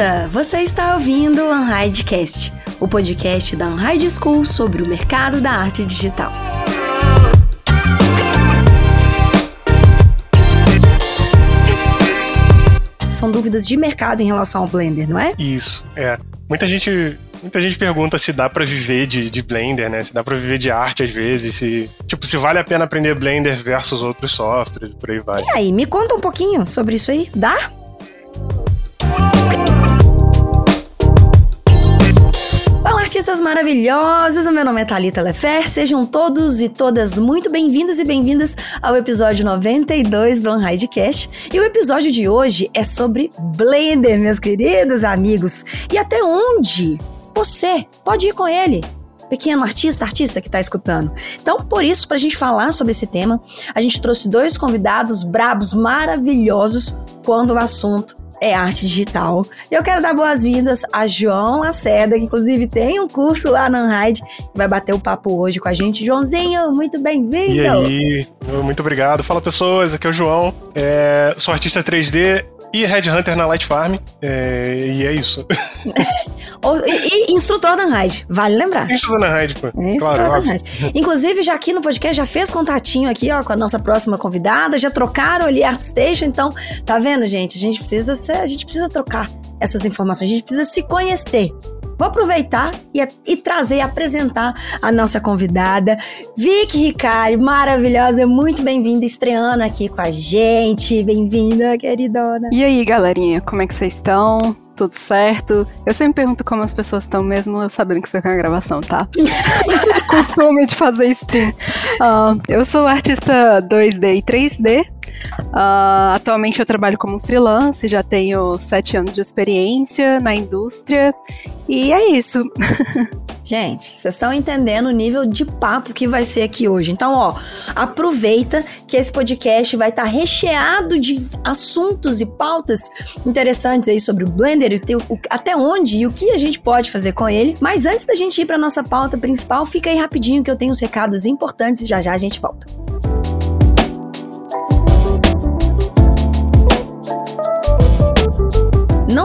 artista! Você está ouvindo o Unhidecast, o podcast da Unhide School sobre o mercado da arte digital. São dúvidas de mercado em relação ao Blender, não é? Isso, é. Muita gente Muita gente pergunta se dá para viver de, de, Blender, né? Se dá para viver de arte às vezes, se tipo se vale a pena aprender Blender versus outros softwares e por aí vai. E aí, me conta um pouquinho sobre isso aí. Dá? Artistas maravilhosos! O meu nome é Thalita Lefer. Sejam todos e todas muito bem-vindos e bem-vindas ao episódio 92 do Unhidecast. E o episódio de hoje é sobre Blender, meus queridos amigos. E até onde você pode ir com ele pequeno artista, artista que está escutando. Então, por isso, para a gente falar sobre esse tema, a gente trouxe dois convidados brabos, maravilhosos, quando o assunto é arte digital. Eu quero dar boas-vindas a João Laceda, que inclusive tem um curso lá na Unhide, vai bater o papo hoje com a gente. Joãozinho, muito bem-vindo! E aí, muito obrigado. Fala pessoas, aqui é o João, é, sou artista 3D e Headhunter na Light Farm. É, e é isso. e, e, instrutor da Raid, vale lembrar. Instrutor da Raid, pô. Instrutor claro, Inclusive, já aqui no podcast, já fez contatinho aqui, ó, com a nossa próxima convidada, já trocaram ali ArtStation, então, tá vendo, gente? A gente precisa ser, a gente precisa trocar essas informações, a gente precisa se conhecer. Vou aproveitar e, e trazer e apresentar a nossa convidada, Vicky Ricari, maravilhosa, muito bem-vinda, estreando aqui com a gente. Bem-vinda, queridona. E aí, galerinha, como é que vocês estão? tudo certo. Eu sempre pergunto como as pessoas estão, mesmo eu sabendo que você quer uma gravação, tá? Costume de fazer stream. Uh, eu sou artista 2D e 3D. Uh, atualmente eu trabalho como freelance, já tenho sete anos de experiência na indústria e é isso. Gente, vocês estão entendendo o nível de papo que vai ser aqui hoje. Então, ó, aproveita que esse podcast vai estar tá recheado de assuntos e pautas interessantes aí sobre o Blender, o, até onde e o que a gente pode fazer com ele. Mas antes da gente ir para nossa pauta principal, fica aí rapidinho que eu tenho uns recados importantes e já já a gente volta.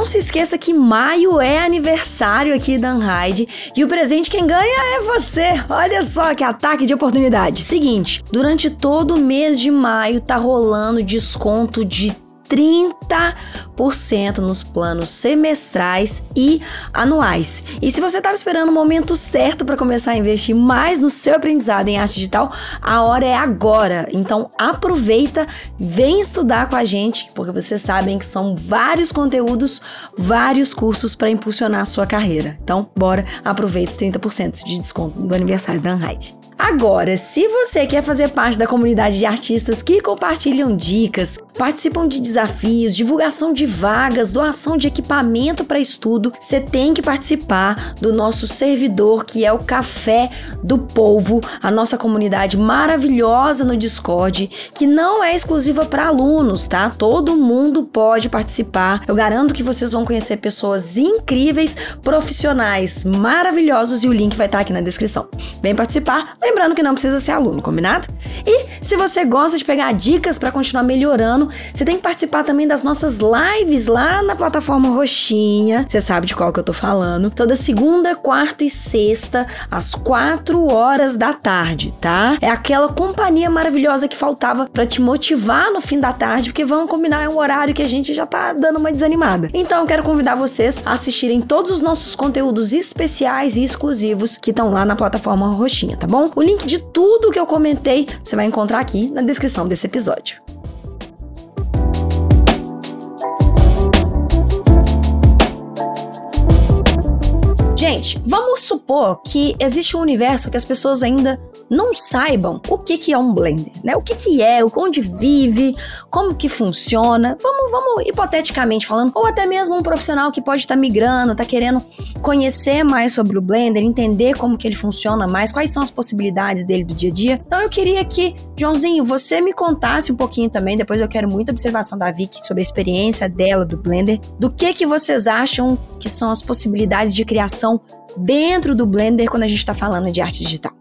Não se esqueça que maio é aniversário aqui da Unhide e o presente quem ganha é você. Olha só que ataque de oportunidade. Seguinte, durante todo o mês de maio tá rolando desconto de 30% nos planos semestrais e anuais. E se você estava esperando o momento certo para começar a investir mais no seu aprendizado em arte digital, a hora é agora. Então aproveita, vem estudar com a gente, porque vocês sabem que são vários conteúdos, vários cursos para impulsionar a sua carreira. Então, bora, aproveita os 30% de desconto do aniversário da Unhide. Agora, se você quer fazer parte da comunidade de artistas que compartilham dicas, participam de desafios, divulgação de vagas, doação de equipamento para estudo, você tem que participar do nosso servidor que é o Café do Povo, a nossa comunidade maravilhosa no Discord, que não é exclusiva para alunos, tá? Todo mundo pode participar. Eu garanto que vocês vão conhecer pessoas incríveis, profissionais maravilhosos e o link vai estar aqui na descrição. Vem participar Lembrando que não precisa ser aluno, combinado? E se você gosta de pegar dicas para continuar melhorando, você tem que participar também das nossas lives lá na plataforma Roxinha. Você sabe de qual que eu tô falando. Toda segunda, quarta e sexta, às quatro horas da tarde, tá? É aquela companhia maravilhosa que faltava para te motivar no fim da tarde, porque vamos combinar é um horário que a gente já tá dando uma desanimada. Então eu quero convidar vocês a assistirem todos os nossos conteúdos especiais e exclusivos que estão lá na plataforma Roxinha, tá bom? O link de tudo que eu comentei você vai encontrar aqui na descrição desse episódio. Gente, vamos supor que existe um universo que as pessoas ainda não saibam o que, que é um Blender, né? O que, que é, onde vive, como que funciona. Vamos, vamos hipoteticamente falando, ou até mesmo um profissional que pode estar tá migrando, está querendo conhecer mais sobre o Blender, entender como que ele funciona mais, quais são as possibilidades dele do dia a dia. Então eu queria que, Joãozinho, você me contasse um pouquinho também, depois eu quero muita observação da Vicky sobre a experiência dela do Blender, do que que vocês acham que são as possibilidades de criação dentro do Blender quando a gente está falando de arte digital.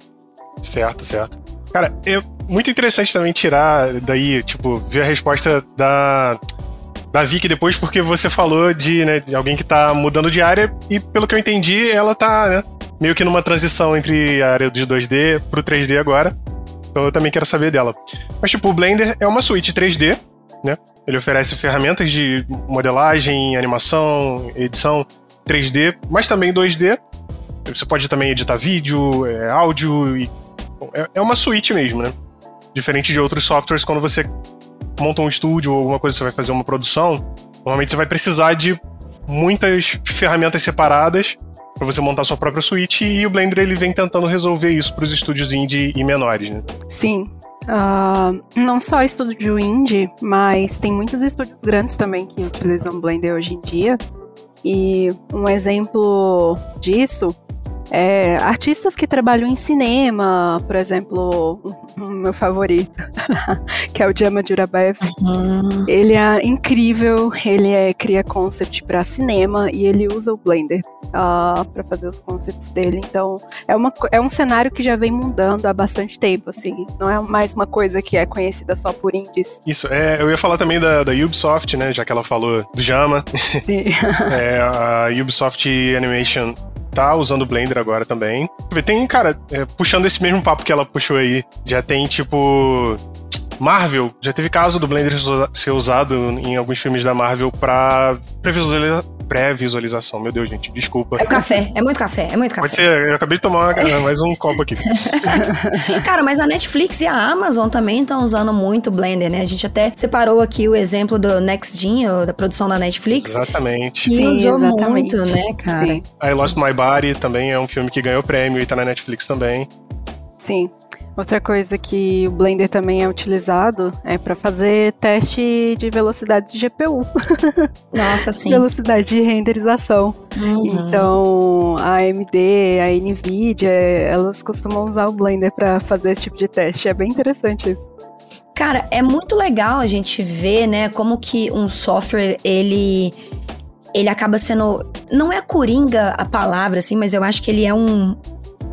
Certo, certo. Cara, é muito interessante também tirar daí, tipo, ver a resposta da da Vicky depois, porque você falou de, né, de alguém que tá mudando de área e, pelo que eu entendi, ela tá né, meio que numa transição entre a área de 2D pro 3D agora. Então eu também quero saber dela. Mas, tipo, o Blender é uma suíte 3D, né? Ele oferece ferramentas de modelagem, animação, edição 3D, mas também 2D. Você pode também editar vídeo, é, áudio e. É, é uma suíte mesmo, né? Diferente de outros softwares, quando você monta um estúdio ou alguma coisa, você vai fazer uma produção, normalmente você vai precisar de muitas ferramentas separadas para você montar sua própria suíte e o Blender ele vem tentando resolver isso para os estúdios indie e menores, né? Sim. Uh, não só estúdio indie, mas tem muitos estúdios grandes também que utilizam Blender hoje em dia. E um exemplo disso é, artistas que trabalham em cinema, por exemplo, o meu favorito, que é o Jama Jurabaev. Uhum. Ele é incrível, ele é, cria concept para cinema e ele usa o Blender uh, ah, para fazer os concepts dele. Então, é, uma, é um cenário que já vem mudando há bastante tempo, assim. Não é mais uma coisa que é conhecida só por indies. Isso, é, eu ia falar também da, da Ubisoft, né, já que ela falou do Jama. é, a Ubisoft Animation tá usando o Blender agora também. Tem, cara, é, puxando esse mesmo papo que ela puxou aí, já tem tipo. Marvel, já teve caso do Blender ser usado em alguns filmes da Marvel previsualizar, pré-visualização. Meu Deus, gente, desculpa. É café, é muito café, é muito café. Pode ser, eu acabei de tomar mais um copo aqui. Cara, mas a Netflix e a Amazon também estão usando muito Blender, né? A gente até separou aqui o exemplo do Next Gen, da produção da Netflix. Exatamente. Que Sim, usou exatamente. muito, né, cara? Sim. I Lost My Body também é um filme que ganhou prêmio e tá na Netflix também. Sim. Outra coisa que o Blender também é utilizado é para fazer teste de velocidade de GPU. Nossa, sim. velocidade de renderização. Uhum. Então, a AMD, a Nvidia, elas costumam usar o Blender para fazer esse tipo de teste. É bem interessante isso. Cara, é muito legal a gente ver, né, como que um software ele ele acaba sendo não é coringa a palavra assim, mas eu acho que ele é um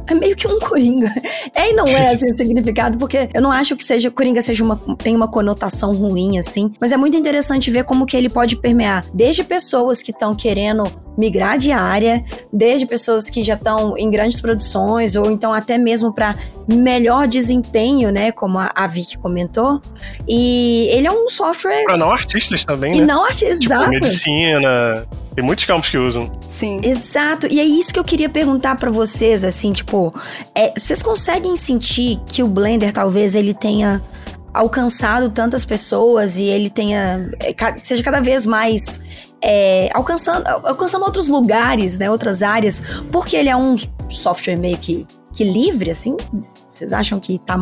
é meio que um coringa. É e não é assim o significado, porque eu não acho que seja coringa seja uma tem uma conotação ruim assim, mas é muito interessante ver como que ele pode permear desde pessoas que estão querendo migrar de área, desde pessoas que já estão em grandes produções ou então até mesmo para melhor desempenho, né, como a, a Vicky comentou. E ele é um software para não artistas também, e né? não artistas, tipo, exato. medicina, tem muitos campos que usam. Sim. Exato. E é isso que eu queria perguntar para vocês, assim, tipo, é, vocês conseguem sentir que o Blender talvez ele tenha alcançado tantas pessoas e ele tenha é, seja cada vez mais é, alcançando alcançando outros lugares, né, outras áreas, porque ele é um software meio que que livre, assim? Vocês acham que tá,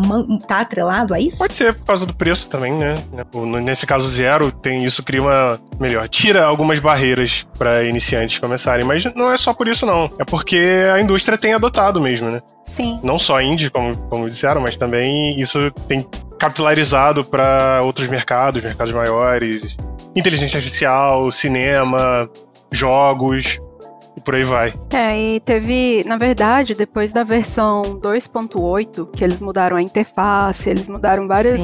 tá atrelado a isso? Pode ser por causa do preço também, né? Nesse caso zero, tem isso cria uma melhor, tira algumas barreiras para iniciantes começarem, mas não é só por isso não, é porque a indústria tem adotado mesmo, né? Sim. Não só indie, como, como disseram, mas também isso tem capitalizado para outros mercados, mercados maiores, inteligência artificial, cinema, jogos e por aí vai. É, e teve, na verdade, depois da versão 2.8, que eles mudaram a interface, eles mudaram várias,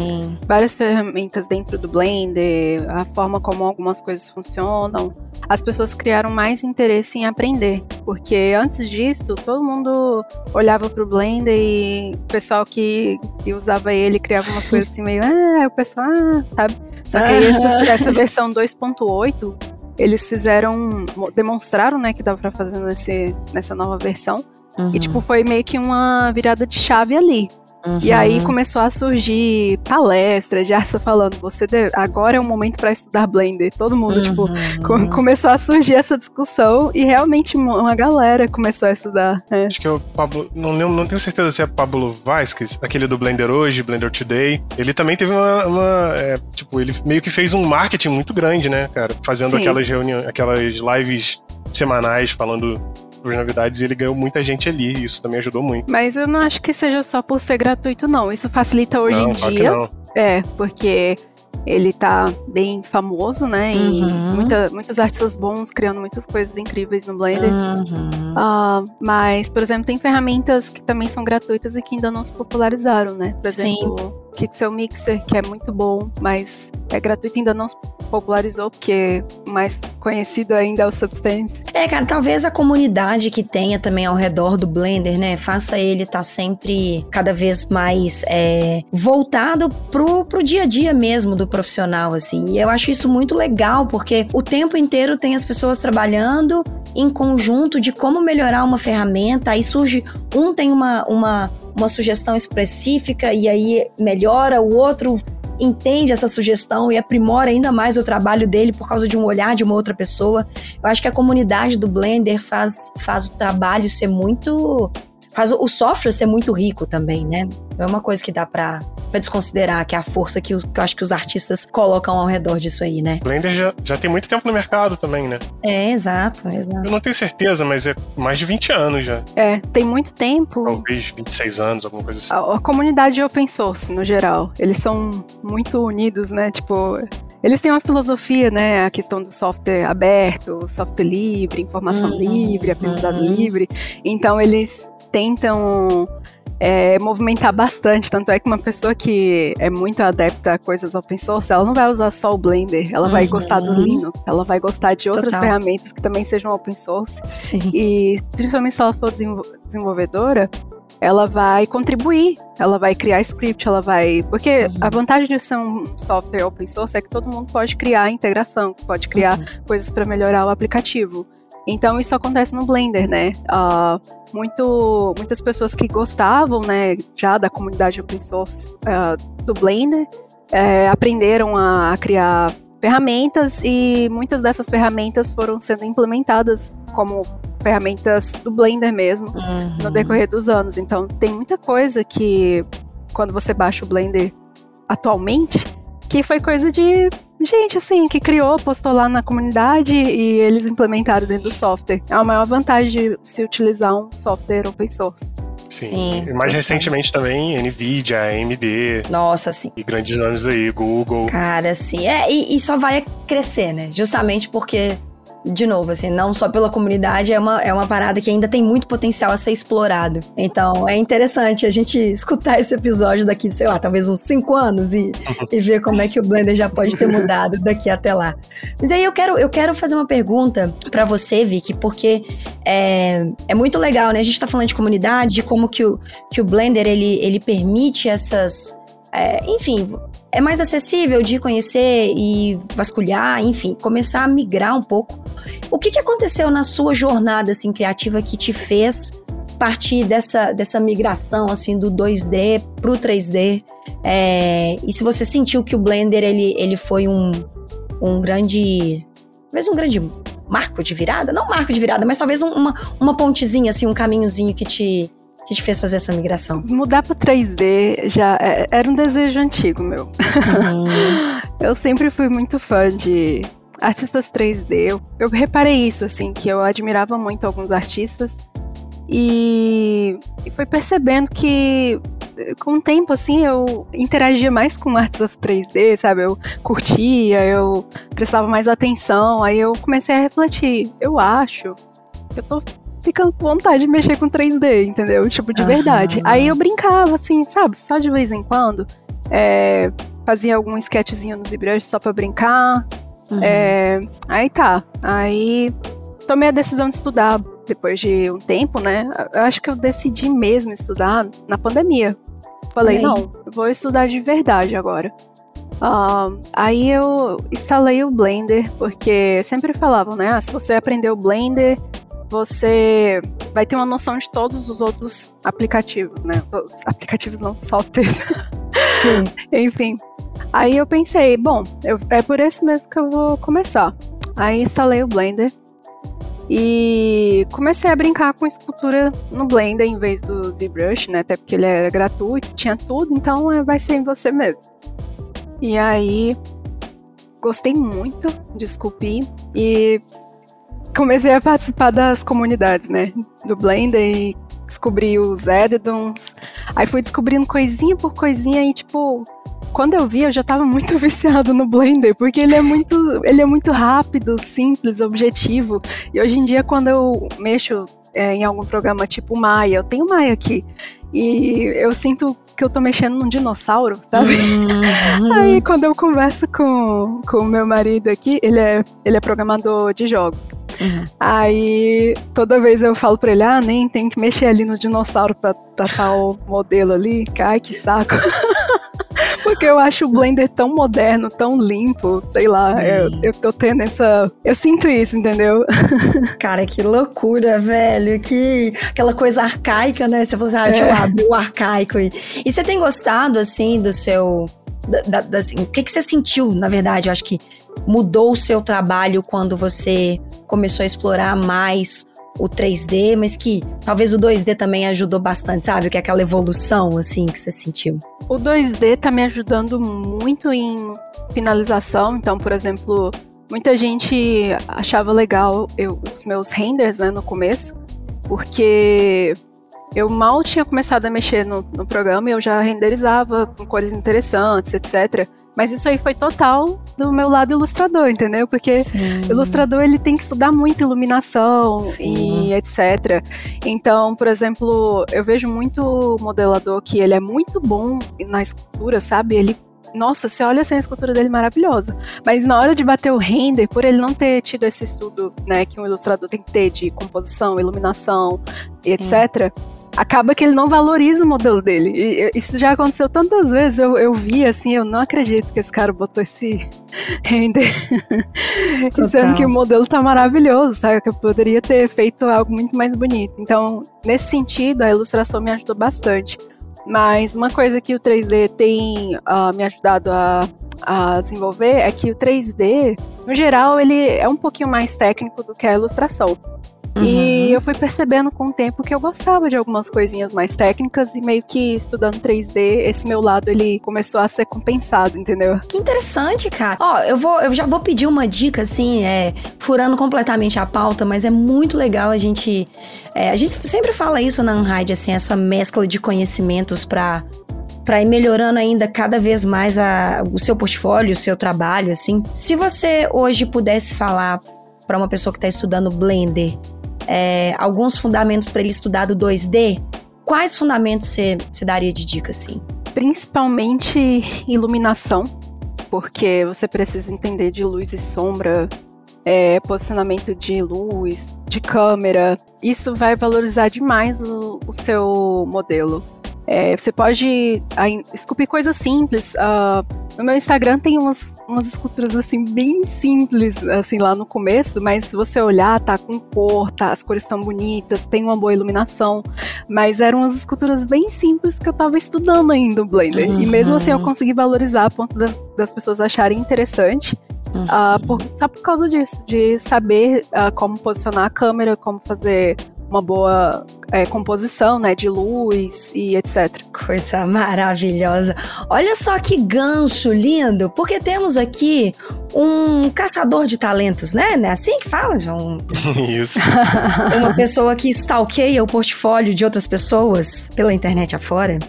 várias ferramentas dentro do Blender, a forma como algumas coisas funcionam, as pessoas criaram mais interesse em aprender, porque antes disso, todo mundo olhava pro Blender e o pessoal que, que usava ele criava umas coisas assim meio, ah, o pessoal, ah, sabe? Só que aí essa, essa versão 2.8 eles fizeram, demonstraram, né, que dava para fazer nesse, nessa nova versão. Uhum. E, tipo, foi meio que uma virada de chave ali. Uhum. E aí começou a surgir palestras de Arça falando, você deve, agora é o momento para estudar Blender. Todo mundo, tipo, uhum. tipo, começou a surgir essa discussão e realmente uma galera começou a estudar. É. Acho que é o Pablo, não, não tenho certeza se é Pablo Vasquez, aquele do Blender hoje, Blender Today. Ele também teve uma, uma é, tipo, ele meio que fez um marketing muito grande, né, cara? Fazendo Sim. aquelas reuniões, aquelas lives semanais falando por novidades e ele ganhou muita gente ali. E isso também ajudou muito. Mas eu não acho que seja só por ser gratuito, não. Isso facilita hoje não, em dia. não. É, porque ele tá bem famoso, né? E uhum. muita, muitos artistas bons criando muitas coisas incríveis no Blender. Uhum. Uh, mas, por exemplo, tem ferramentas que também são gratuitas e que ainda não se popularizaram, né? Por exemplo, Sim. Pixel Mixer, que é muito bom, mas é gratuito e ainda não se popularizou, porque mais conhecido ainda é o Substance. É, cara, talvez a comunidade que tenha também ao redor do Blender, né, faça ele estar tá sempre cada vez mais é, voltado pro, pro dia a dia mesmo do profissional, assim. E eu acho isso muito legal, porque o tempo inteiro tem as pessoas trabalhando em conjunto de como melhorar uma ferramenta, aí surge um tem uma, uma, uma sugestão específica e aí melhora, o outro entende essa sugestão e aprimora ainda mais o trabalho dele por causa de um olhar de uma outra pessoa. Eu acho que a comunidade do Blender faz, faz o trabalho ser muito faz o software ser muito rico também, né? É uma coisa que dá pra, pra desconsiderar, que é a força que, que, eu acho que os artistas colocam ao redor disso aí, né? Blender já, já tem muito tempo no mercado também, né? É, exato, exato. Eu não tenho certeza, mas é mais de 20 anos já. É, tem muito tempo. Talvez 26 anos, alguma coisa assim. A, a comunidade open source, no geral, eles são muito unidos, né? Tipo, eles têm uma filosofia, né? A questão do software aberto, software livre, informação uhum, livre, aprendizado uhum. livre. Então, eles tentam é, movimentar bastante. Tanto é que uma pessoa que é muito adepta a coisas open source, ela não vai usar só o Blender, ela uhum. vai gostar do Linux, ela vai gostar de outras Total. ferramentas que também sejam open source. Sim. E principalmente se ela for desenvolvedora, ela vai contribuir, ela vai criar script, ela vai. Porque uhum. a vantagem de ser um software open source é que todo mundo pode criar integração, pode criar uhum. coisas para melhorar o aplicativo. Então isso acontece no Blender, né? Uh, muito, muitas pessoas que gostavam, né, já da comunidade open source uh, do Blender, é, aprenderam a, a criar ferramentas e muitas dessas ferramentas foram sendo implementadas como ferramentas do Blender mesmo uhum. no decorrer dos anos. Então tem muita coisa que quando você baixa o Blender atualmente, que foi coisa de gente, assim, que criou, postou lá na comunidade e eles implementaram dentro do software. É a maior vantagem de se utilizar um software open source. Sim. sim mais recentemente também, NVIDIA, AMD. Nossa, sim. E grandes nomes aí, Google. Cara, sim. É, e, e só vai crescer, né? Justamente porque de novo, assim, não só pela comunidade, é uma, é uma parada que ainda tem muito potencial a ser explorado. Então, é interessante a gente escutar esse episódio daqui, sei lá, talvez uns cinco anos e, e ver como é que o Blender já pode ter mudado daqui até lá. Mas aí eu quero, eu quero fazer uma pergunta para você, Vicky, porque é, é muito legal, né? A gente tá falando de comunidade, de como que o, que o Blender, ele, ele permite essas... É, enfim, é mais acessível de conhecer e vasculhar, enfim, começar a migrar um pouco. O que, que aconteceu na sua jornada assim criativa que te fez partir dessa, dessa migração assim do 2D pro 3D? É, e se você sentiu que o Blender ele, ele foi um, um grande, talvez um grande marco de virada, não marco de virada, mas talvez um, uma, uma pontezinha assim, um caminhozinho que te que te fez fazer essa migração? Mudar para 3D já é, era um desejo antigo meu. Uhum. eu sempre fui muito fã de artistas 3D. Eu, eu reparei isso, assim, que eu admirava muito alguns artistas e, e foi percebendo que com o tempo, assim, eu interagia mais com artistas 3D, sabe? Eu curtia, eu prestava mais atenção, aí eu comecei a refletir. Eu acho que eu tô ficando com vontade de mexer com 3D, entendeu? Tipo, de verdade. Aí eu brincava, assim, sabe? Só de vez em quando. É, fazia algum sketchzinho no ZBrush só pra brincar. Uhum. É, aí tá. Aí tomei a decisão de estudar depois de um tempo, né? Eu acho que eu decidi mesmo estudar na pandemia. Falei, não, vou estudar de verdade agora. Uh, aí eu instalei o Blender, porque sempre falavam, né? Ah, se você aprender o Blender, você vai ter uma noção de todos os outros aplicativos, né? Os aplicativos não, softwares. Enfim. Aí eu pensei, bom, eu, é por esse mesmo que eu vou começar. Aí instalei o Blender e comecei a brincar com escultura no Blender em vez do ZBrush, né? Até porque ele era gratuito, tinha tudo, então é, vai ser em você mesmo. E aí gostei muito de esculpir e comecei a participar das comunidades, né? Do Blender e descobri os editons. Aí fui descobrindo coisinha por coisinha e, tipo, quando eu vi, eu já tava muito viciado no Blender, porque ele é muito, ele é muito rápido, simples, objetivo. E hoje em dia, quando eu mexo é, em algum programa tipo Maya, eu tenho Maya aqui. E eu sinto que eu tô mexendo num dinossauro, sabe? Uhum. Aí quando eu converso com o meu marido aqui, ele é, ele é programador de jogos. Uhum. Aí toda vez eu falo pra ele, ah, nem tem que mexer ali no dinossauro pra, pra tal modelo ali. Ai, que saco. Porque eu acho o Blender tão moderno, tão limpo, sei lá, eu, eu tô tendo essa. Eu sinto isso, entendeu? Cara, que loucura, velho. Que aquela coisa arcaica, né? Você falou assim, ah, deixa eu é. abrir o arcaico. E, e você tem gostado, assim, do seu. Da, da, assim, o que, que você sentiu, na verdade? Eu acho que mudou o seu trabalho quando você começou a explorar mais o 3D, mas que talvez o 2D também ajudou bastante, sabe? Que é aquela evolução, assim, que você sentiu. O 2D tá me ajudando muito em finalização. Então, por exemplo, muita gente achava legal eu, os meus renders, né, no começo, porque eu mal tinha começado a mexer no, no programa e eu já renderizava com cores interessantes, etc. Mas isso aí foi total do meu lado ilustrador, entendeu? Porque Sim. o ilustrador ele tem que estudar muito iluminação Sim. e etc. Então, por exemplo, eu vejo muito modelador que ele é muito bom na escultura, sabe? Ele nossa, você olha assim a escultura dele maravilhosa. Mas na hora de bater o render, por ele não ter tido esse estudo, né, que um ilustrador tem que ter de composição, iluminação, Sim. etc acaba que ele não valoriza o modelo dele. E isso já aconteceu tantas vezes, eu, eu vi assim, eu não acredito que esse cara botou esse render. Dizendo que o modelo tá maravilhoso, sabe? Que eu poderia ter feito algo muito mais bonito. Então, nesse sentido, a ilustração me ajudou bastante. Mas uma coisa que o 3D tem uh, me ajudado a, a desenvolver é que o 3D, no geral, ele é um pouquinho mais técnico do que a ilustração. Uhum. E eu fui percebendo com o tempo que eu gostava de algumas coisinhas mais técnicas e meio que estudando 3D, esse meu lado ele começou a ser compensado, entendeu? Que interessante, cara. Ó, eu vou eu já vou pedir uma dica assim, é, furando completamente a pauta, mas é muito legal a gente é, a gente sempre fala isso na Unhide, assim, essa mescla de conhecimentos para para ir melhorando ainda cada vez mais a, o seu portfólio, o seu trabalho, assim. Se você hoje pudesse falar para uma pessoa que está estudando Blender, é, alguns fundamentos para ele estudar do 2D, quais fundamentos você daria de dica, assim? Principalmente iluminação, porque você precisa entender de luz e sombra, é, posicionamento de luz, de câmera. Isso vai valorizar demais o, o seu modelo. É, você pode esculpir coisas simples. Uh, no meu Instagram tem umas, umas esculturas assim bem simples, assim lá no começo, mas se você olhar, tá com cor, tá, as cores estão bonitas, tem uma boa iluminação. Mas eram umas esculturas bem simples que eu tava estudando ainda o Blender. Uhum. E mesmo assim eu uhum. consegui valorizar a ponto das, das pessoas acharem interessante. Uhum. Uh, por, só por causa disso, de saber uh, como posicionar a câmera, como fazer uma boa é, composição, né, de luz e etc. Coisa maravilhosa. Olha só que gancho lindo, porque temos aqui um caçador de talentos, né? Não é assim que fala, João? Isso. Uma pessoa que stalkeia o portfólio de outras pessoas pela internet afora.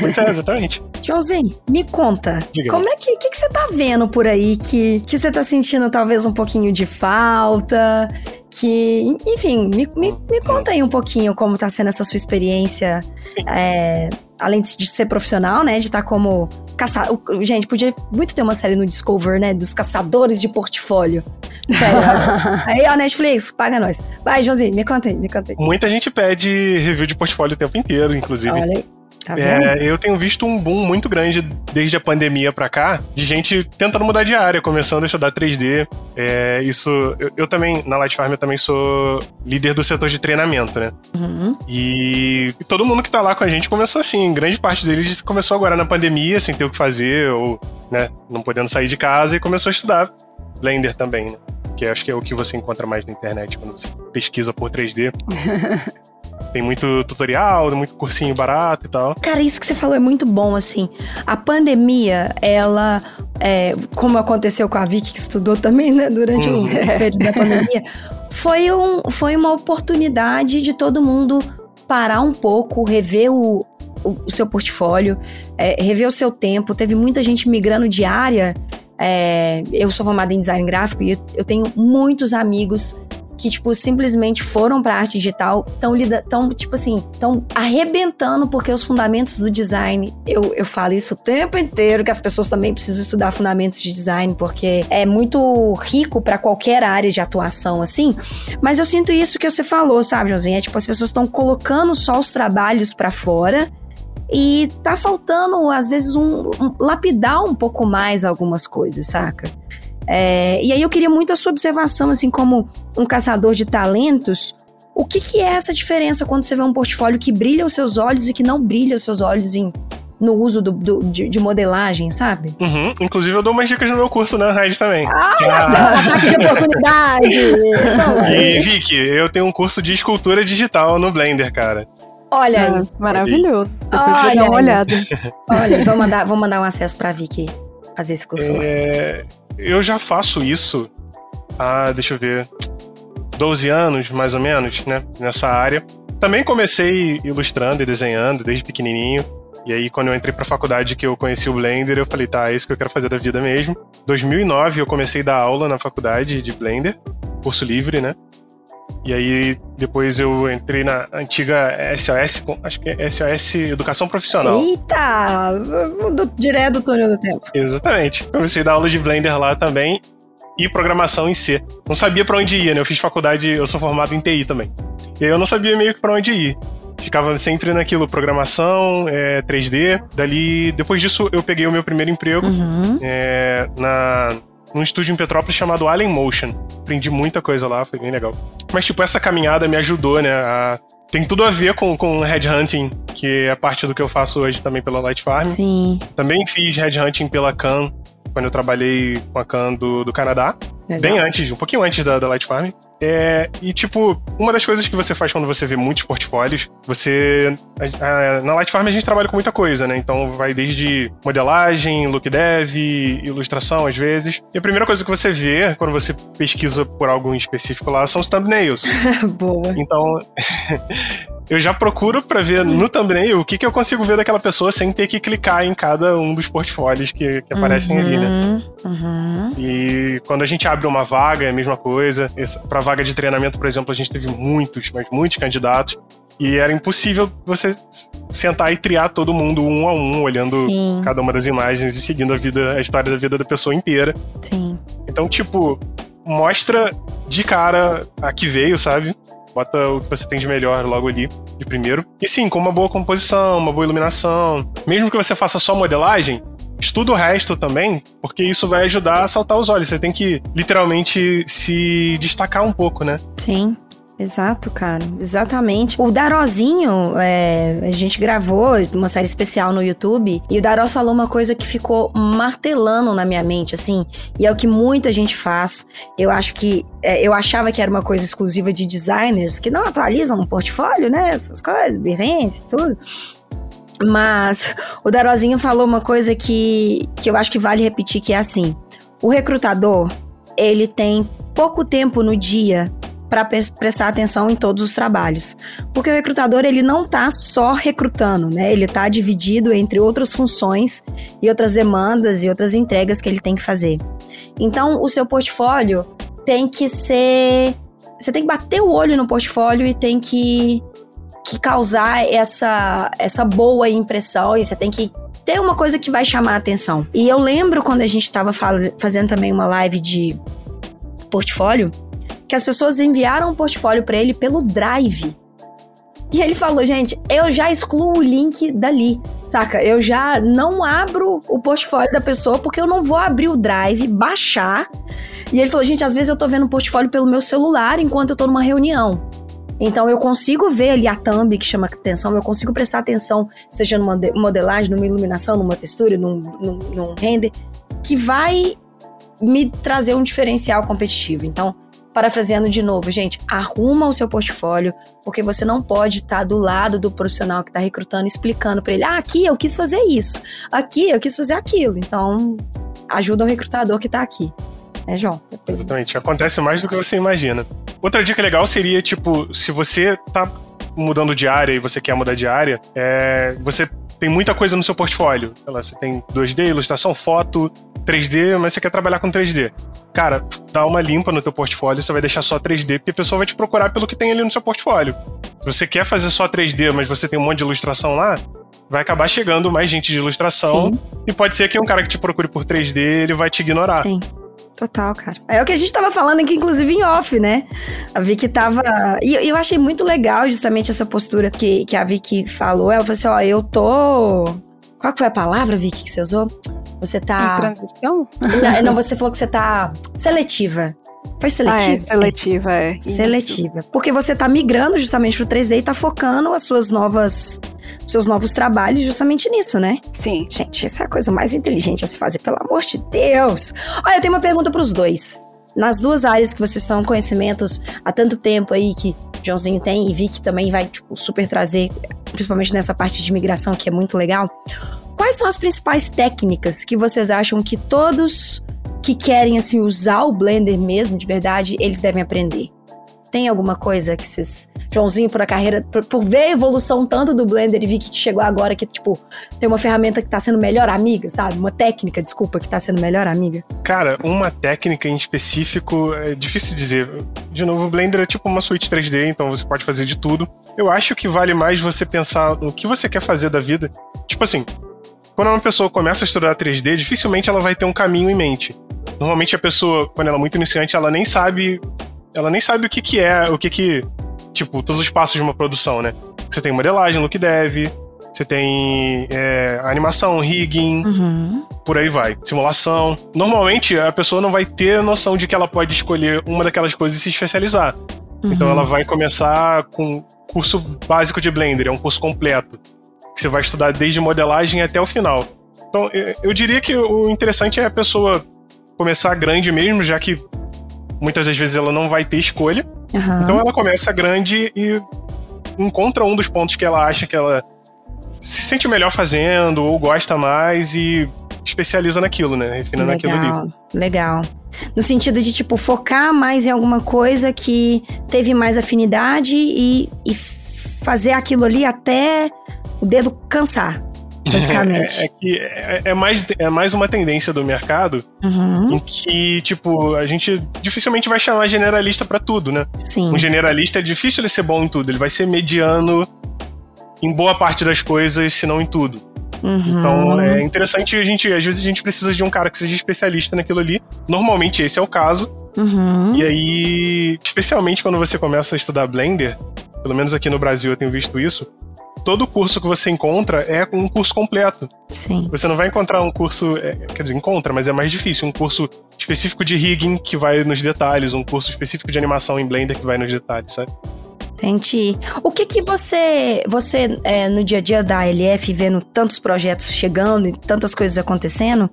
Pois é, exatamente. Joãozinho, me conta, Diga como é que, que, que você tá vendo por aí que, que você tá sentindo talvez um pouquinho de falta? Que, enfim, me, me, me, conta aí um pouquinho como tá sendo essa sua experiência, é, além de ser profissional, né, de estar tá como caçador. Gente, podia muito ter uma série no Discover, né, dos caçadores de portfólio. Sério. aí, ó, Netflix, paga nós. Vai, Josinho, me conta aí, me conta aí. Muita gente pede review de portfólio o tempo inteiro, inclusive. Olha. Tá é, eu tenho visto um boom muito grande desde a pandemia pra cá, de gente tentando mudar de área, começando a estudar 3D. É, isso, eu, eu, também, na Light Farm, eu também sou líder do setor de treinamento, né? Uhum. E, e, todo mundo que tá lá com a gente começou assim, grande parte deles começou agora na pandemia, sem ter o que fazer, ou, né, não podendo sair de casa, e começou a estudar Blender também, né? Que acho que é o que você encontra mais na internet quando você pesquisa por 3D. Tem muito tutorial, muito cursinho barato e tal. Cara, isso que você falou é muito bom, assim. A pandemia, ela. É, como aconteceu com a Vicky, que estudou também, né, durante uhum. o período da pandemia, foi, um, foi uma oportunidade de todo mundo parar um pouco, rever o, o, o seu portfólio, é, rever o seu tempo. Teve muita gente migrando de área. É, eu sou formada em design gráfico e eu tenho muitos amigos que, tipo, simplesmente foram pra arte digital, estão, tão, tipo assim, estão arrebentando porque os fundamentos do design, eu, eu falo isso o tempo inteiro, que as pessoas também precisam estudar fundamentos de design, porque é muito rico para qualquer área de atuação, assim. Mas eu sinto isso que você falou, sabe, Joãozinho? É tipo, as pessoas estão colocando só os trabalhos para fora e tá faltando, às vezes, um, um, lapidar um pouco mais algumas coisas, saca? É, e aí eu queria muito a sua observação, assim, como um caçador de talentos. O que, que é essa diferença quando você vê um portfólio que brilha os seus olhos e que não brilha os seus olhos em, no uso do, do de, de, modelagem, sabe? Uhum. Inclusive, eu dou umas dicas no meu curso na Red também. Ah, ah. ataque de oportunidade! e, Vicky, eu tenho um curso de escultura digital no Blender, cara. Olha aí. Ah, maravilhoso. Depois Olha dar uma olhada. Olha, vou mandar, vou mandar um acesso pra Vicky fazer esse curso é... lá. Eu já faço isso há, deixa eu ver, 12 anos, mais ou menos, né? Nessa área. Também comecei ilustrando e desenhando desde pequenininho. E aí, quando eu entrei pra faculdade que eu conheci o Blender, eu falei, tá, é isso que eu quero fazer da vida mesmo. 2009 eu comecei a dar aula na faculdade de Blender, curso livre, né? E aí, depois eu entrei na antiga SOS, acho que é SOS Educação Profissional. Eita! Do, direto do túnel do tempo. Exatamente. Comecei a dar aula de Blender lá também e programação em C. Não sabia para onde ia, né? Eu fiz faculdade, eu sou formado em TI também. E aí eu não sabia meio que pra onde ir. Ficava sempre naquilo, programação, é, 3D. Dali, depois disso, eu peguei o meu primeiro emprego uhum. é, na num estúdio em Petrópolis chamado Alien Motion. Aprendi muita coisa lá, foi bem legal. Mas, tipo, essa caminhada me ajudou, né? A... Tem tudo a ver com, com headhunting, que é parte do que eu faço hoje também pela Light Farm. Sim. Também fiz headhunting pela Can, quando eu trabalhei com a Can do, do Canadá. Legal. Bem antes, um pouquinho antes da, da Light Farm. É, e, tipo, uma das coisas que você faz quando você vê muitos portfólios, você. A, a, na Light Farm a gente trabalha com muita coisa, né? Então vai desde modelagem, look dev, ilustração às vezes. E a primeira coisa que você vê quando você pesquisa por algo específico lá são os thumbnails. Boa. Então. eu já procuro para ver no thumbnail o que, que eu consigo ver daquela pessoa sem ter que clicar em cada um dos portfólios que, que aparecem uhum, ali, né? Uhum. E quando a gente abre uma vaga, é a mesma coisa. Para vaga de treinamento, por exemplo, a gente teve muitos, mas muitos candidatos. E era impossível você sentar e triar todo mundo um a um, olhando Sim. cada uma das imagens e seguindo a vida, a história da vida da pessoa inteira. Sim. Então, tipo, mostra de cara a que veio, sabe? Bota o que você tem de melhor logo ali, de primeiro. E sim, com uma boa composição, uma boa iluminação. Mesmo que você faça só modelagem, estuda o resto também, porque isso vai ajudar a saltar os olhos. Você tem que literalmente se destacar um pouco, né? Sim. Exato, cara. Exatamente. O Darozinho, é, a gente gravou uma série especial no YouTube e o Daró falou uma coisa que ficou martelando na minha mente, assim, e é o que muita gente faz. Eu acho que. É, eu achava que era uma coisa exclusiva de designers que não atualizam um portfólio, né? Essas coisas, Behance, tudo. Mas o Darozinho falou uma coisa que, que eu acho que vale repetir, que é assim. O recrutador, ele tem pouco tempo no dia para prestar atenção em todos os trabalhos. Porque o recrutador, ele não tá só recrutando, né? Ele tá dividido entre outras funções e outras demandas e outras entregas que ele tem que fazer. Então, o seu portfólio tem que ser você tem que bater o olho no portfólio e tem que, que causar essa, essa boa impressão e você tem que ter uma coisa que vai chamar a atenção. E eu lembro quando a gente estava faz, fazendo também uma live de portfólio, que as pessoas enviaram um portfólio para ele pelo Drive. E ele falou, gente, eu já excluo o link dali, saca? Eu já não abro o portfólio da pessoa porque eu não vou abrir o Drive, baixar. E ele falou, gente, às vezes eu tô vendo o portfólio pelo meu celular enquanto eu tô numa reunião. Então eu consigo ver ali a thumb que chama atenção, eu consigo prestar atenção, seja numa modelagem, numa iluminação, numa textura, num, num, num render, que vai me trazer um diferencial competitivo. Então, Parafraseando de novo, gente, arruma o seu portfólio, porque você não pode estar tá do lado do profissional que está recrutando, explicando para ele: ah, aqui eu quis fazer isso, aqui eu quis fazer aquilo. Então, ajuda o recrutador que está aqui. É, João? Exatamente. Acontece mais do que você imagina. Outra dica legal seria, tipo, se você tá mudando de área e você quer mudar de área, é, você tem muita coisa no seu portfólio. Você tem 2D, ilustração, foto, 3D, mas você quer trabalhar com 3D cara, dá uma limpa no teu portfólio, você vai deixar só 3D, porque a pessoa vai te procurar pelo que tem ali no seu portfólio. Se você quer fazer só 3D, mas você tem um monte de ilustração lá, vai acabar chegando mais gente de ilustração. Sim. E pode ser que um cara que te procure por 3D, ele vai te ignorar. Sim. Total, cara. É o que a gente tava falando aqui, inclusive, em off, né? A Vicky tava. E eu achei muito legal justamente essa postura que, que a Vicky falou. Ela falou assim: ó, eu tô. Qual foi a palavra, Vicky, que você usou? Você tá. Em transição? Não, não, você falou que você tá seletiva. Foi seletiva? Ah, é, seletiva, é. Seletiva. Porque você tá migrando justamente pro 3D e tá focando as suas novas seus novos trabalhos justamente nisso, né? Sim. Gente, essa é a coisa mais inteligente a se fazer, pelo amor de Deus. Olha, eu tenho uma pergunta para os dois. Nas duas áreas que vocês estão conhecimentos há tanto tempo aí que o Joãozinho tem e vi que também vai tipo, super trazer, principalmente nessa parte de migração que é muito legal. Quais são as principais técnicas que vocês acham que todos que querem assim usar o Blender mesmo, de verdade, eles devem aprender? Tem alguma coisa que vocês. Joãozinho, por a carreira, por, por, ver a evolução tanto do Blender e ver que chegou agora que, tipo, tem uma ferramenta que tá sendo melhor amiga, sabe? Uma técnica, desculpa, que tá sendo melhor amiga. Cara, uma técnica em específico é difícil dizer. De novo, o Blender é tipo uma suíte 3D, então você pode fazer de tudo. Eu acho que vale mais você pensar no que você quer fazer da vida. Tipo assim, quando uma pessoa começa a estudar 3D, dificilmente ela vai ter um caminho em mente. Normalmente a pessoa, quando ela é muito iniciante, ela nem sabe. Ela nem sabe o que, que é, o que que. Tipo, todos os passos de uma produção, né? Você tem modelagem, look dev, você tem é, animação, rigging, uhum. por aí vai. Simulação. Normalmente a pessoa não vai ter noção de que ela pode escolher uma daquelas coisas e se especializar. Uhum. Então ela vai começar com curso básico de Blender, é um curso completo. Que você vai estudar desde modelagem até o final. Então eu diria que o interessante é a pessoa começar grande mesmo, já que muitas das vezes ela não vai ter escolha. Uhum. Então ela começa grande e encontra um dos pontos que ela acha que ela se sente melhor fazendo ou gosta mais e especializa naquilo, né? Refina legal, naquilo ali. Legal. No sentido de, tipo, focar mais em alguma coisa que teve mais afinidade e, e fazer aquilo ali até o dedo cansar basicamente. É, é, que é, é, mais, é mais uma tendência do mercado uhum. em que, tipo, a gente dificilmente vai chamar generalista para tudo, né? Sim. Um generalista é difícil ele ser bom em tudo, ele vai ser mediano em boa parte das coisas, se não em tudo. Uhum. Então é interessante a gente, às vezes a gente precisa de um cara que seja especialista naquilo ali. Normalmente esse é o caso. Uhum. E aí, especialmente quando você começa a estudar Blender, pelo menos aqui no Brasil eu tenho visto isso, todo curso que você encontra é um curso completo. Sim. Você não vai encontrar um curso, é, quer dizer, encontra, mas é mais difícil. Um curso específico de rigging que vai nos detalhes, um curso específico de animação em Blender que vai nos detalhes, sabe? Entendi. O que que você, você é, no dia a dia da LF, vendo tantos projetos chegando e tantas coisas acontecendo,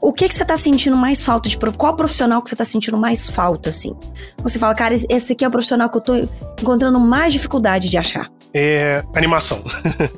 o que que você tá sentindo mais falta de qual profissional que você tá sentindo mais falta assim? Você fala, cara, esse aqui é o profissional que eu tô encontrando mais dificuldade de achar. É animação.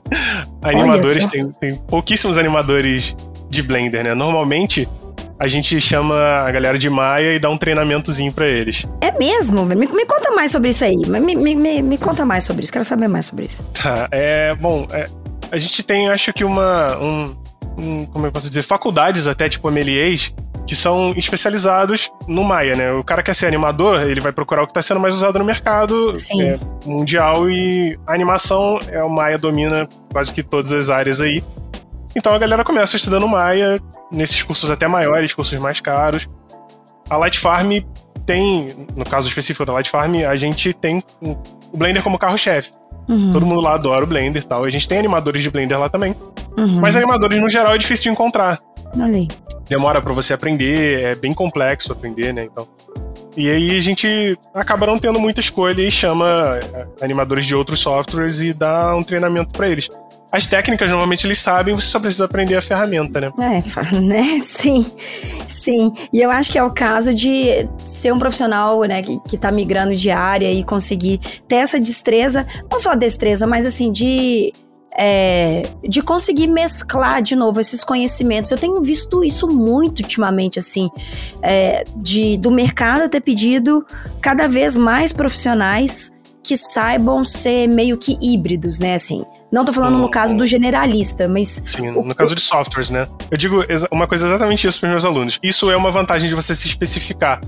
animadores tem, tem pouquíssimos animadores de Blender, né? Normalmente a gente chama a galera de Maia e dá um treinamentozinho para eles. É mesmo? Me, me, conta mais sobre isso aí. Me, me, me, conta mais sobre isso. Quero saber mais sobre isso. Tá, é. Bom, é, a gente tem, acho que, uma. Um, um, como eu posso dizer? Faculdades até, tipo MLAs, que são especializados no Maia, né? O cara quer ser animador, ele vai procurar o que está sendo mais usado no mercado é, mundial e a animação, é, o Maia domina quase que todas as áreas aí. Então a galera começa estudando Maia, nesses cursos até maiores, cursos mais caros. A Light Farm tem, no caso específico da Light Farm, a gente tem o Blender como carro-chefe. Uhum. Todo mundo lá adora o Blender e tal. A gente tem animadores de Blender lá também. Uhum. Mas animadores, no geral, é difícil de encontrar. Ali. Demora para você aprender, é bem complexo aprender, né? Então. E aí a gente acaba não tendo muita escolha e chama é, animadores de outros softwares e dá um treinamento para eles. As técnicas, normalmente, eles sabem, você só precisa aprender a ferramenta, né? É, né? Sim. Sim. E eu acho que é o caso de ser um profissional, né, que, que tá migrando de área e conseguir ter essa destreza. Não falar destreza, mas assim, de. É, de conseguir mesclar de novo esses conhecimentos. Eu tenho visto isso muito ultimamente, assim, é, de, do mercado ter pedido cada vez mais profissionais que saibam ser meio que híbridos, né? Assim, não tô falando no caso do generalista, mas. Sim, no caso de softwares, né? Eu digo uma coisa exatamente isso para meus alunos. Isso é uma vantagem de você se especificar.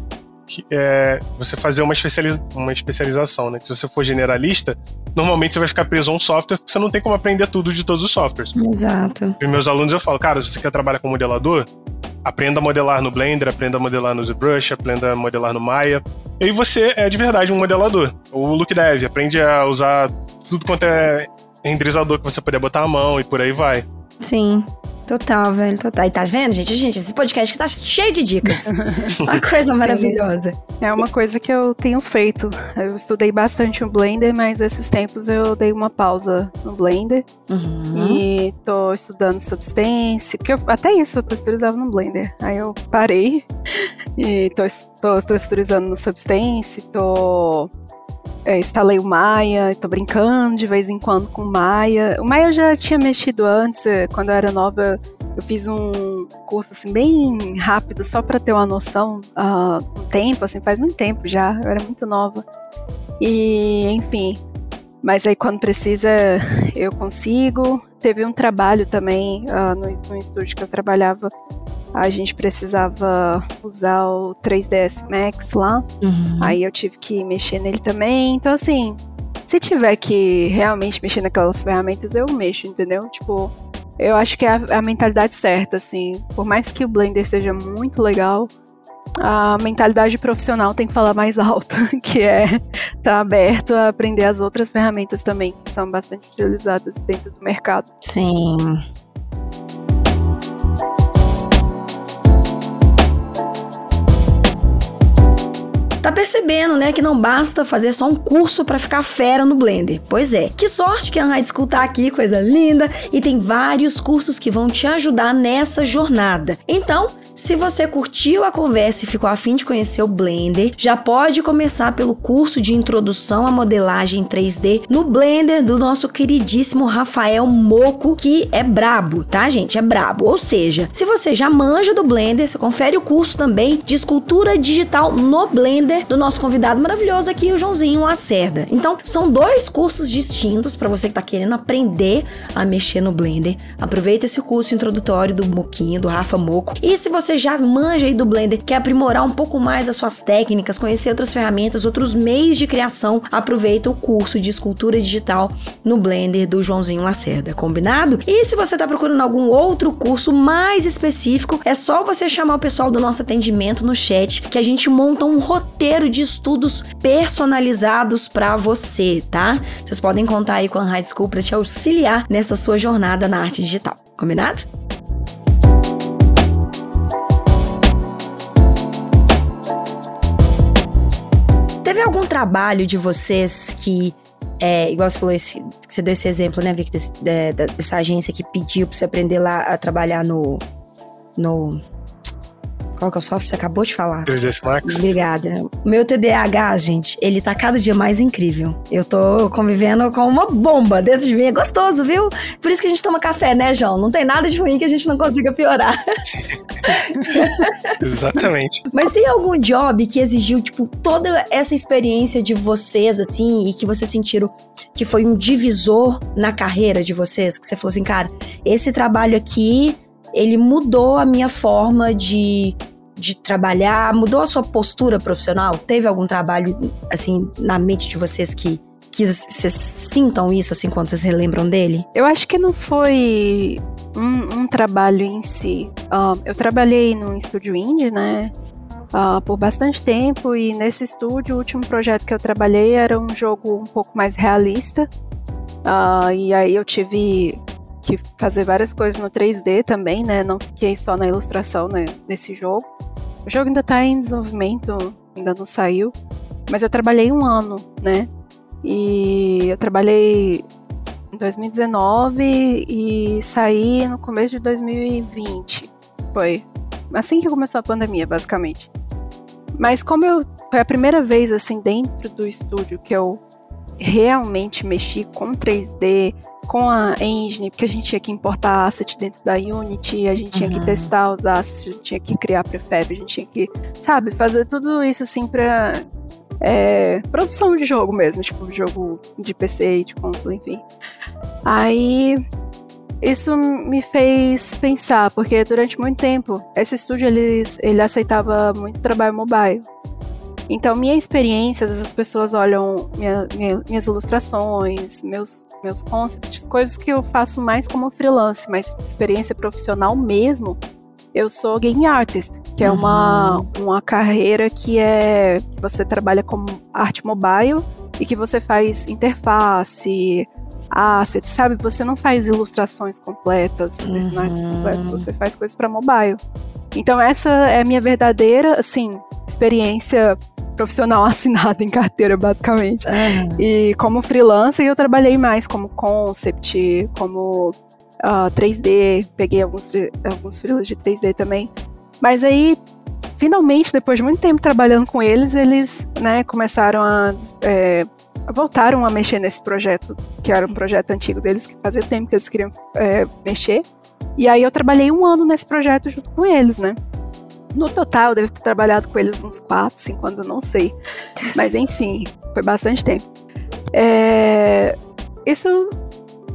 Que é você fazer uma, especializa uma especialização, né? Que se você for generalista, normalmente você vai ficar preso a um software porque você não tem como aprender tudo de todos os softwares. Exato. E meus alunos eu falo, cara, se você quer trabalhar com modelador, aprenda a modelar no Blender, aprenda a modelar no ZBrush, aprenda a modelar no Maya. E aí você é de verdade um modelador. O Look Dev, aprende a usar tudo quanto é renderizador que você puder botar a mão e por aí vai. Sim. Total, velho, total. E tá vendo, gente? Gente, esse podcast que tá cheio de dicas. uma coisa maravilhosa. É uma coisa que eu tenho feito. Eu estudei bastante o Blender, mas esses tempos eu dei uma pausa no Blender. Uhum. E tô estudando Substance, porque eu, até isso eu texturizava no Blender. Aí eu parei e tô, tô texturizando no Substance, tô é, instalei o Maya, tô brincando de vez em quando com o Maya. O Maya eu já tinha mexido antes, é, quando eu era nova, eu fiz um curso assim bem rápido, só para ter uma noção uh, um tempo, assim, faz muito tempo já, eu era muito nova. E, enfim, mas aí quando precisa eu consigo. Teve um trabalho também uh, no, no estúdio que eu trabalhava a gente precisava usar o 3ds Max lá. Uhum. Aí eu tive que mexer nele também. Então, assim, se tiver que realmente mexer naquelas ferramentas, eu mexo, entendeu? Tipo, eu acho que é a, a mentalidade certa, assim. Por mais que o Blender seja muito legal, a mentalidade profissional tem que falar mais alto, que é estar tá aberto a aprender as outras ferramentas também, que são bastante utilizadas dentro do mercado. Sim. Tá percebendo, né, que não basta fazer só um curso para ficar fera no Blender. Pois é. Que sorte que a High School tá aqui, coisa linda, e tem vários cursos que vão te ajudar nessa jornada. Então, se você curtiu a conversa e ficou afim de conhecer o Blender, já pode começar pelo curso de introdução à modelagem 3D no Blender do nosso queridíssimo Rafael Moco, que é brabo, tá, gente? É brabo. Ou seja, se você já manja do Blender, você confere o curso também de escultura digital no Blender do nosso convidado maravilhoso aqui, o Joãozinho Lacerda. Então, são dois cursos distintos para você que tá querendo aprender a mexer no Blender. Aproveita esse curso introdutório do Moquinho, do Rafa Moco. E se você você já manja aí do Blender, quer aprimorar um pouco mais as suas técnicas, conhecer outras ferramentas, outros meios de criação, aproveita o curso de escultura digital no Blender do Joãozinho Lacerda, combinado? E se você está procurando algum outro curso mais específico, é só você chamar o pessoal do nosso atendimento no chat que a gente monta um roteiro de estudos personalizados para você, tá? Vocês podem contar aí com a High School para te auxiliar nessa sua jornada na arte digital. Combinado? Teve algum trabalho de vocês que é, igual você falou, esse, você deu esse exemplo, né, Vic, desse, de, dessa agência que pediu pra você aprender lá a trabalhar no. no qual que é o software você acabou de falar? 3ds Max. Obrigada. Meu TDAH, gente, ele tá cada dia mais incrível. Eu tô convivendo com uma bomba dentro de mim. É gostoso, viu? Por isso que a gente toma café, né, João? Não tem nada de ruim que a gente não consiga piorar. Exatamente. Mas tem algum job que exigiu, tipo, toda essa experiência de vocês, assim, e que vocês sentiram que foi um divisor na carreira de vocês? Que você falou assim, cara, esse trabalho aqui ele mudou a minha forma de, de trabalhar, mudou a sua postura profissional? Teve algum trabalho, assim, na mente de vocês que que vocês sintam isso, assim, quando vocês relembram dele? Eu acho que não foi um, um trabalho em si. Uh, eu trabalhei num estúdio indie, né? Uh, por bastante tempo e nesse estúdio o último projeto que eu trabalhei era um jogo um pouco mais realista uh, e aí eu tive que fazer várias coisas no 3D também, né? Não fiquei só na ilustração né, nesse jogo. O jogo ainda tá em desenvolvimento, ainda não saiu. Mas eu trabalhei um ano, né? E eu trabalhei em 2019 e saí no começo de 2020. Foi assim que começou a pandemia, basicamente. Mas como eu foi a primeira vez assim dentro do estúdio que eu realmente mexi com 3D, com a engine, porque a gente tinha que importar asset dentro da Unity, a gente tinha uhum. que testar os assets, a gente tinha que criar prefab, a gente tinha que, sabe, fazer tudo isso assim pra é, produção de jogo mesmo, tipo jogo de PC de console, enfim. Aí isso me fez pensar, porque durante muito tempo esse estúdio ele, ele aceitava muito trabalho mobile. Então, minha experiência, às vezes as pessoas olham minha, minha, minhas ilustrações, meus, meus concepts, coisas que eu faço mais como freelance, mas experiência profissional mesmo, eu sou game artist, que é uma, uhum. uma carreira que é que você trabalha com arte mobile e que você faz interface, assets, sabe? Você não faz ilustrações completas, personagens uhum. completos, você faz coisas para mobile. Então essa é a minha verdadeira, assim, experiência profissional assinada em carteira, basicamente. Uhum. E como freelancer, eu trabalhei mais como concept, como uh, ah, 3D, peguei alguns, alguns freelas de 3D também. Mas aí, finalmente, depois de muito tempo trabalhando com eles, eles né, começaram a é, voltaram a mexer nesse projeto, que era um projeto antigo deles, que fazia tempo que eles queriam é, mexer. E aí eu trabalhei um ano nesse projeto junto com eles, né? No total, eu devo ter trabalhado com eles uns 4, 5 anos, eu não sei. Mas enfim, foi bastante tempo. É... Isso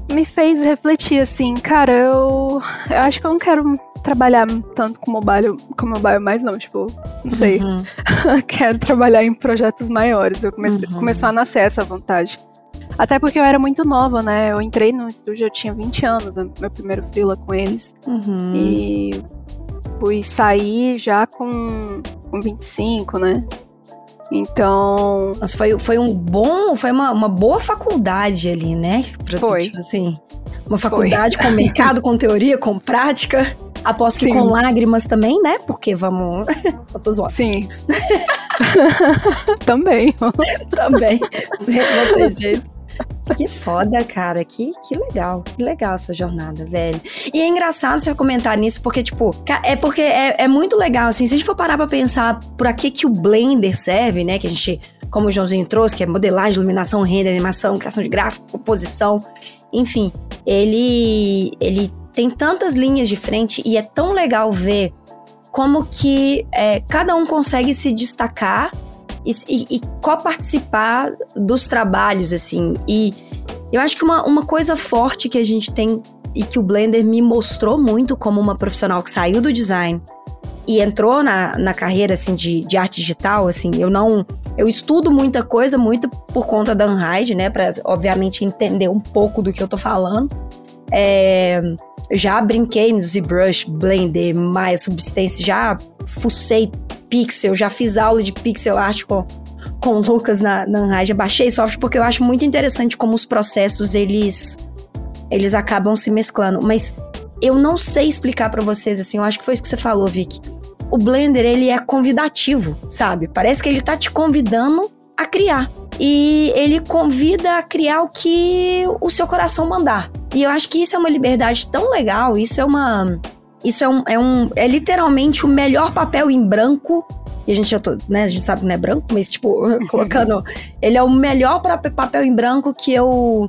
me fez refletir assim, cara, eu, eu acho que eu não quero trabalhar tanto com mobile, com mobile mais não, tipo, não sei. Uhum. Quero trabalhar em projetos maiores. Eu comecei, uhum. começou a nascer essa vontade. Até porque eu era muito nova, né? Eu entrei no estúdio, eu tinha 20 anos, meu primeiro freela com eles. Uhum. E fui sair já com, com 25, né? Então. Nossa, foi, foi um bom. Foi uma, uma boa faculdade ali, né? Pra, foi. Tipo assim. Uma faculdade foi. com mercado, com teoria, com prática. Aposto que Sim. com lágrimas também, né? Porque vamos. Eu tô zoando. Sim. também. também. Não tem jeito. Que foda, cara. Que, que legal. Que legal essa jornada, velho. E é engraçado você comentar nisso, porque, tipo, é porque é, é muito legal, assim. Se a gente for parar pra pensar por que que o Blender serve, né? Que a gente, como o Joãozinho trouxe, que é modelagem, iluminação, render, animação, criação de gráfico, composição. Enfim, ele, ele tem tantas linhas de frente e é tão legal ver como que é, cada um consegue se destacar e, e, e co-participar dos trabalhos, assim. E eu acho que uma, uma coisa forte que a gente tem e que o Blender me mostrou muito como uma profissional que saiu do design e entrou na, na carreira, assim, de, de arte digital, assim, eu não... Eu estudo muita coisa, muito por conta da Unhide, né, pra, obviamente, entender um pouco do que eu tô falando. É, já brinquei no ZBrush, Blender, mais Substance, já fucei pixel, já fiz aula de pixel art com, com o Lucas na, na Unreal, já baixei software porque eu acho muito interessante como os processos, eles, eles acabam se mesclando. Mas eu não sei explicar para vocês, assim, eu acho que foi isso que você falou, Vicky. O Blender, ele é convidativo, sabe? Parece que ele tá te convidando a criar. E ele convida a criar o que o seu coração mandar. E eu acho que isso é uma liberdade tão legal, isso é uma. Isso é um. É, um, é literalmente o melhor papel em branco. E a gente já tô, né? A gente sabe que não é branco, mas, tipo, colocando. ele é o melhor papel em branco que eu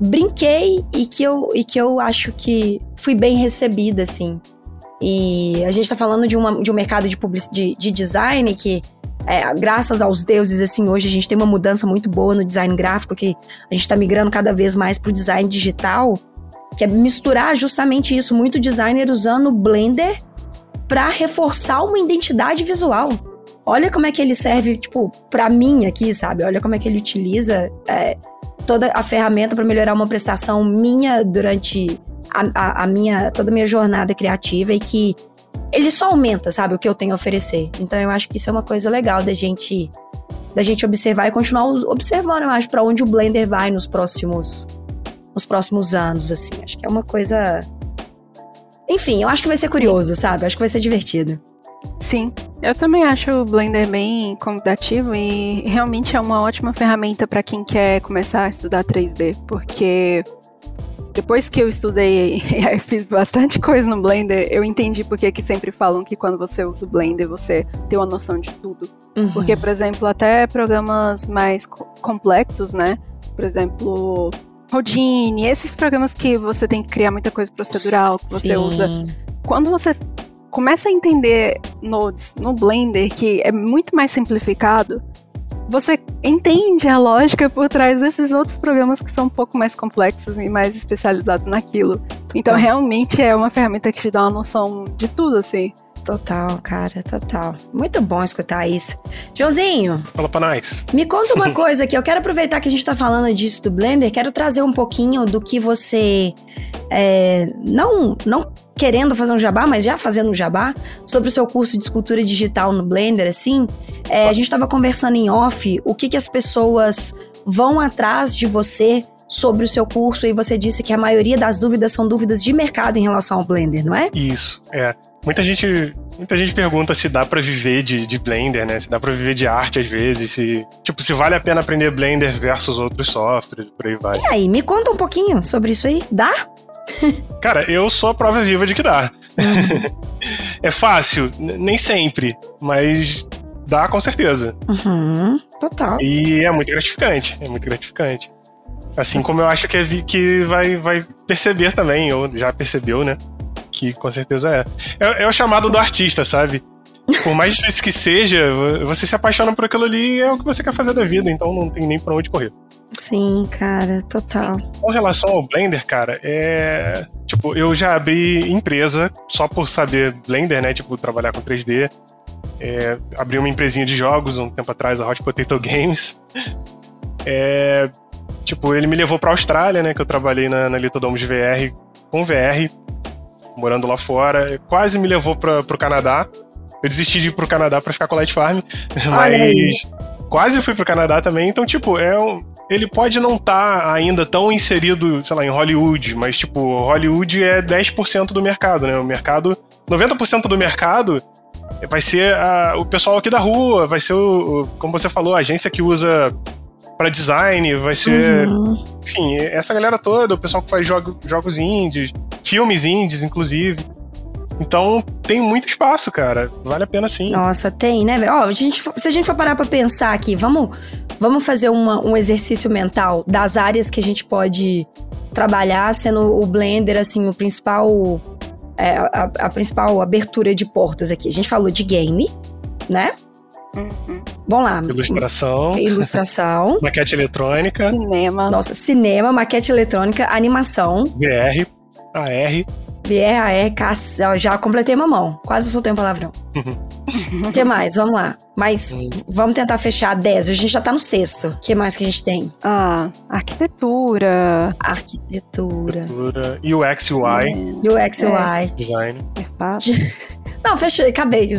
brinquei e que eu, e que eu acho que fui bem recebida, assim. E a gente tá falando de, uma, de um mercado de, public, de, de design que é, graças aos deuses, assim, hoje a gente tem uma mudança muito boa no design gráfico, que a gente está migrando cada vez mais para o design digital, que é misturar justamente isso, muito designer usando o Blender para reforçar uma identidade visual. Olha como é que ele serve, tipo, para mim aqui, sabe? Olha como é que ele utiliza é, toda a ferramenta para melhorar uma prestação minha durante a, a, a minha toda a minha jornada criativa e que ele só aumenta, sabe, o que eu tenho a oferecer. Então eu acho que isso é uma coisa legal da gente da gente observar e continuar observando, eu acho, para onde o Blender vai nos próximos nos próximos anos, assim. Acho que é uma coisa Enfim, eu acho que vai ser curioso, sabe? Acho que vai ser divertido. Sim, eu também acho o Blender bem convidativo e realmente é uma ótima ferramenta para quem quer começar a estudar 3D, porque depois que eu estudei e fiz bastante coisa no Blender, eu entendi porque que sempre falam que quando você usa o Blender, você tem uma noção de tudo. Uhum. Porque, por exemplo, até programas mais complexos, né? Por exemplo, Houdini, esses programas que você tem que criar muita coisa procedural, que você Sim. usa. Quando você começa a entender nodes no Blender, que é muito mais simplificado, você entende a lógica por trás desses outros programas que são um pouco mais complexos e mais especializados naquilo. Então, realmente é uma ferramenta que te dá uma noção de tudo, assim. Total, cara, total. Muito bom escutar isso. Joãozinho. Fala pra nós. Me conta uma coisa aqui. Eu quero aproveitar que a gente tá falando disso do Blender. Quero trazer um pouquinho do que você. É, não, não querendo fazer um jabá, mas já fazendo um jabá, sobre o seu curso de escultura digital no Blender, assim. É, a gente tava conversando em off o que, que as pessoas vão atrás de você sobre o seu curso e você disse que a maioria das dúvidas são dúvidas de mercado em relação ao Blender, não é? Isso, é. Muita gente, muita gente pergunta se dá para viver de, de Blender, né? Se dá para viver de arte às vezes, se tipo se vale a pena aprender Blender versus outros softwares, por aí vai. E aí, me conta um pouquinho sobre isso aí. Dá? Cara, eu sou a prova viva de que dá. Uhum. é fácil, nem sempre, mas dá com certeza. Uhum, total. E é muito gratificante, é muito gratificante. Assim como eu acho que, é, que vai, vai perceber também, ou já percebeu, né? que com certeza é. é. É, o chamado do artista, sabe? Por mais difícil que seja, você se apaixona por aquilo ali e é o que você quer fazer da vida, então não tem nem pra onde correr. Sim, cara, total. Com relação ao Blender, cara, é. Tipo, eu já abri empresa só por saber Blender, né? Tipo, trabalhar com 3D. É, abri uma empresinha de jogos um tempo atrás, a Hot Potato Games. É, tipo, ele me levou pra Austrália, né? Que eu trabalhei na, na Litodomos VR com VR morando lá fora. Quase me levou pra, pro Canadá. Eu desisti de ir pro Canadá pra ficar com Light Farm, mas quase fui pro Canadá também. Então, tipo, é um, ele pode não estar tá ainda tão inserido, sei lá, em Hollywood, mas, tipo, Hollywood é 10% do mercado, né? O mercado. 90% do mercado vai ser a, o pessoal aqui da rua, vai ser o, o, como você falou, a agência que usa para design, vai ser. Uhum. Enfim, essa galera toda, o pessoal que faz jogo, jogos indies, filmes indies, inclusive. Então tem muito espaço, cara. Vale a pena sim. Nossa, tem, né, Ó, a gente, se a gente for parar pra pensar aqui, vamos, vamos fazer uma, um exercício mental das áreas que a gente pode trabalhar, sendo o Blender, assim, o principal. É, a, a principal abertura de portas aqui. A gente falou de game, né? Uhum. Vamos lá. Ilustração. Ilustração. maquete eletrônica. Cinema. Nossa, cinema, maquete eletrônica, animação. VR, AR. VR, AR, caça, já completei uma mão. Quase soltei um palavrão. O que mais? Vamos lá. Mas hum. vamos tentar fechar 10. A gente já tá no sexto. O que mais que a gente tem? Ah, arquitetura. Arquitetura. Arquitetura. UX, UI. É. UX, UI. É. Design. É fácil. Não, fechei, acabei.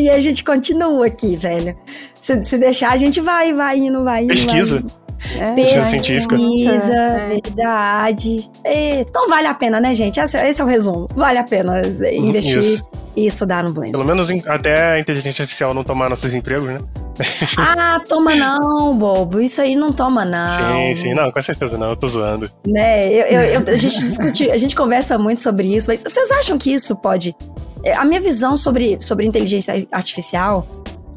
E a gente continua aqui, velho. Se, se deixar, a gente vai, vai indo, vai indo. Pesquisa. Vai É. Pesquisa científica. É. verdade. então vale a pena, né, gente? Esse, esse, é o resumo. Vale a pena investir Isso. e estudar no Blender. Pelo menos até a inteligência artificial não tomar nossos empregos, né? ah, toma não, bobo. Isso aí não toma não. Sim, sim, não, com certeza não, eu tô zoando. Né, eu, eu, eu, a gente discute, a gente conversa muito sobre isso, mas vocês acham que isso pode. É, a minha visão sobre, sobre inteligência artificial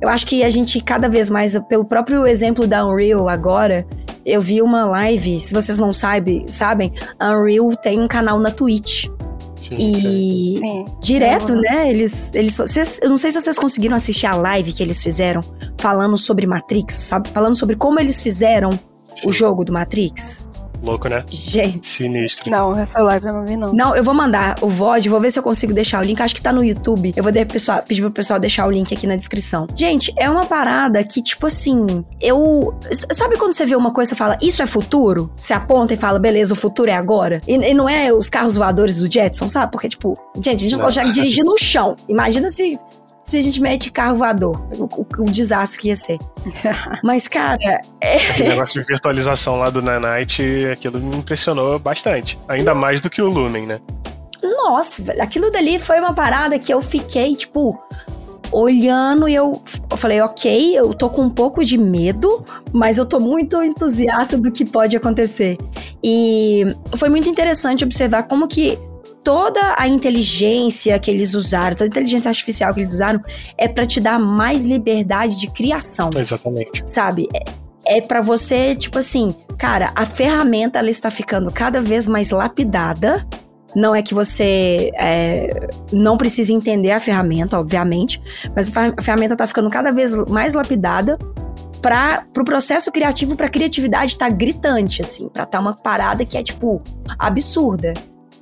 eu acho que a gente cada vez mais, pelo próprio exemplo da Unreal agora, eu vi uma live, se vocês não sabe, sabem, a Unreal tem um canal na Twitch. Sim, e sim. direto, uhum. né? Eles, eles, vocês, eu não sei se vocês conseguiram assistir a live que eles fizeram falando sobre Matrix, sabe? Falando sobre como eles fizeram sim. o jogo do Matrix. Louco, né? Gente. Sinistro. Não, essa live eu não vi, não. Não, eu vou mandar o VOD, vou ver se eu consigo deixar o link. Acho que tá no YouTube. Eu vou pessoal, pedir pro pessoal deixar o link aqui na descrição. Gente, é uma parada que, tipo assim, eu. Sabe quando você vê uma coisa e fala, isso é futuro? Você aponta e fala, beleza, o futuro é agora? E, e não é os carros voadores do Jetson, sabe? Porque, tipo, gente, a gente não, não consegue dirigir no chão. Imagina se se a gente mete carro voador. O, o, o desastre que ia ser. Mas, cara. É... Aquele negócio de virtualização lá do Nanite, aquilo me impressionou bastante. Ainda mais do que o Lumen, né? Nossa, velho. Aquilo dali foi uma parada que eu fiquei, tipo, olhando e eu, eu falei, ok, eu tô com um pouco de medo, mas eu tô muito entusiasta do que pode acontecer. E foi muito interessante observar como que toda a inteligência que eles usaram, toda a inteligência artificial que eles usaram, é para te dar mais liberdade de criação. Exatamente. Sabe? É, é para você, tipo assim, cara, a ferramenta ela está ficando cada vez mais lapidada. Não é que você é, não precise entender a ferramenta, obviamente, mas a ferramenta está ficando cada vez mais lapidada para pro processo criativo, pra criatividade tá gritante, assim, pra tá uma parada que é, tipo, absurda.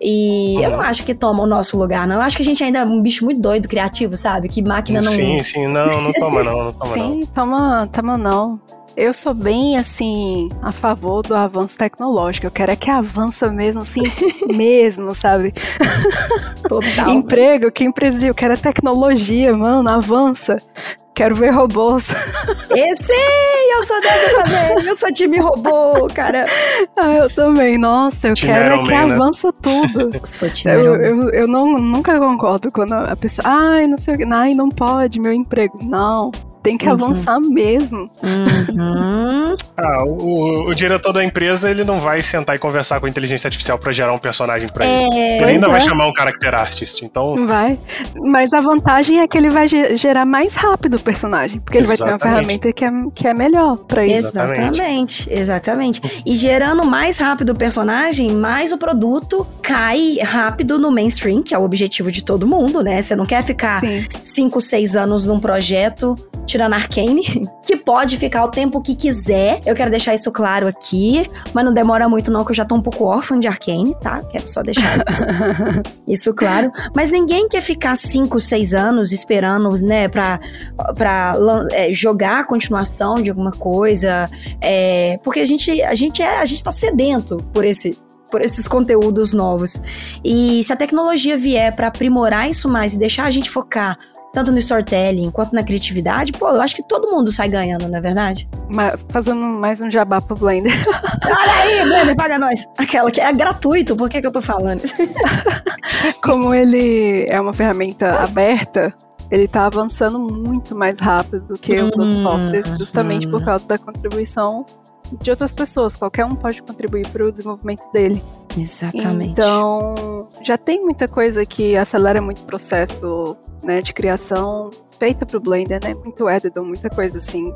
E eu não acho que toma o nosso lugar, não. Eu acho que a gente ainda é um bicho muito doido, criativo, sabe? Que máquina não. Sim, sim, não, não toma não, não toma Sim, toma, toma não. Eu sou bem, assim, a favor do avanço tecnológico. Eu quero é que avança mesmo, assim, mesmo, sabe? Total. Emprego, que empresa? Eu quero é tecnologia, mano, avança. Quero ver robôs. Esse, eu sou dessa também. Eu sou time robô, cara. Ah, eu também. Nossa, eu Time quero Iron é que Man, né? avança tudo. Sou time Eu, eu, eu não, nunca concordo quando a pessoa, ai, não sei o que, ai, não pode, meu emprego. Não, tem que Uhum. avançar mesmo. Uhum. Ah, o, o- o diretor da empresa, ele não vai sentar e conversar com a inteligência artificial pra gerar um personagem pra ele. É, Ele ainda Pois vai é. chamar um character artist, então... Vai. Mas a vantagem é que ele vai ge- gerar mais rápido o personagem. Porque ele vai ter uma ferramenta que é, que é melhor pra isso. Exatamente, exatamente. E gerando mais rápido o personagem, mais o produto cai rápido no mainstream, que é o objetivo de todo mundo, né? Você não quer ficar Sim. 5, 6 anos num projeto, tirando Arcane, que pode ficar o tempo que quiser. Eu quero deixar isso claro aqui, mas não demora muito não, que eu já tô um pouco órfã de Arcane, tá? Quero só deixar isso, isso claro. Mas ninguém quer ficar 5, 6 anos esperando, né, pra, pra é, jogar a continuação de alguma coisa. é, porque a gente, a, gente é, a gente tá sedento por esse por esses conteúdos novos. E se a tecnologia vier pra aprimorar isso mais e deixar a gente focar tanto no storytelling quanto na criatividade, pô, eu acho que todo mundo sai ganhando, não é verdade? Ma- Fazendo mais um jabá pro Blender. Olha aí, Blender, paga nós. Aquela que é gratuito, por que, que eu tô falando isso? Como ele é uma ferramenta aberta, ele tá avançando muito mais rápido do que os outros Hum, softwares, justamente por hum. causa da contribuição de outras pessoas. Qualquer um pode contribuir para o desenvolvimento dele. Exatamente. Então, já tem muita coisa que acelera muito o processo né, de criação feita pro Blender, né? Muito editor, muita coisa assim.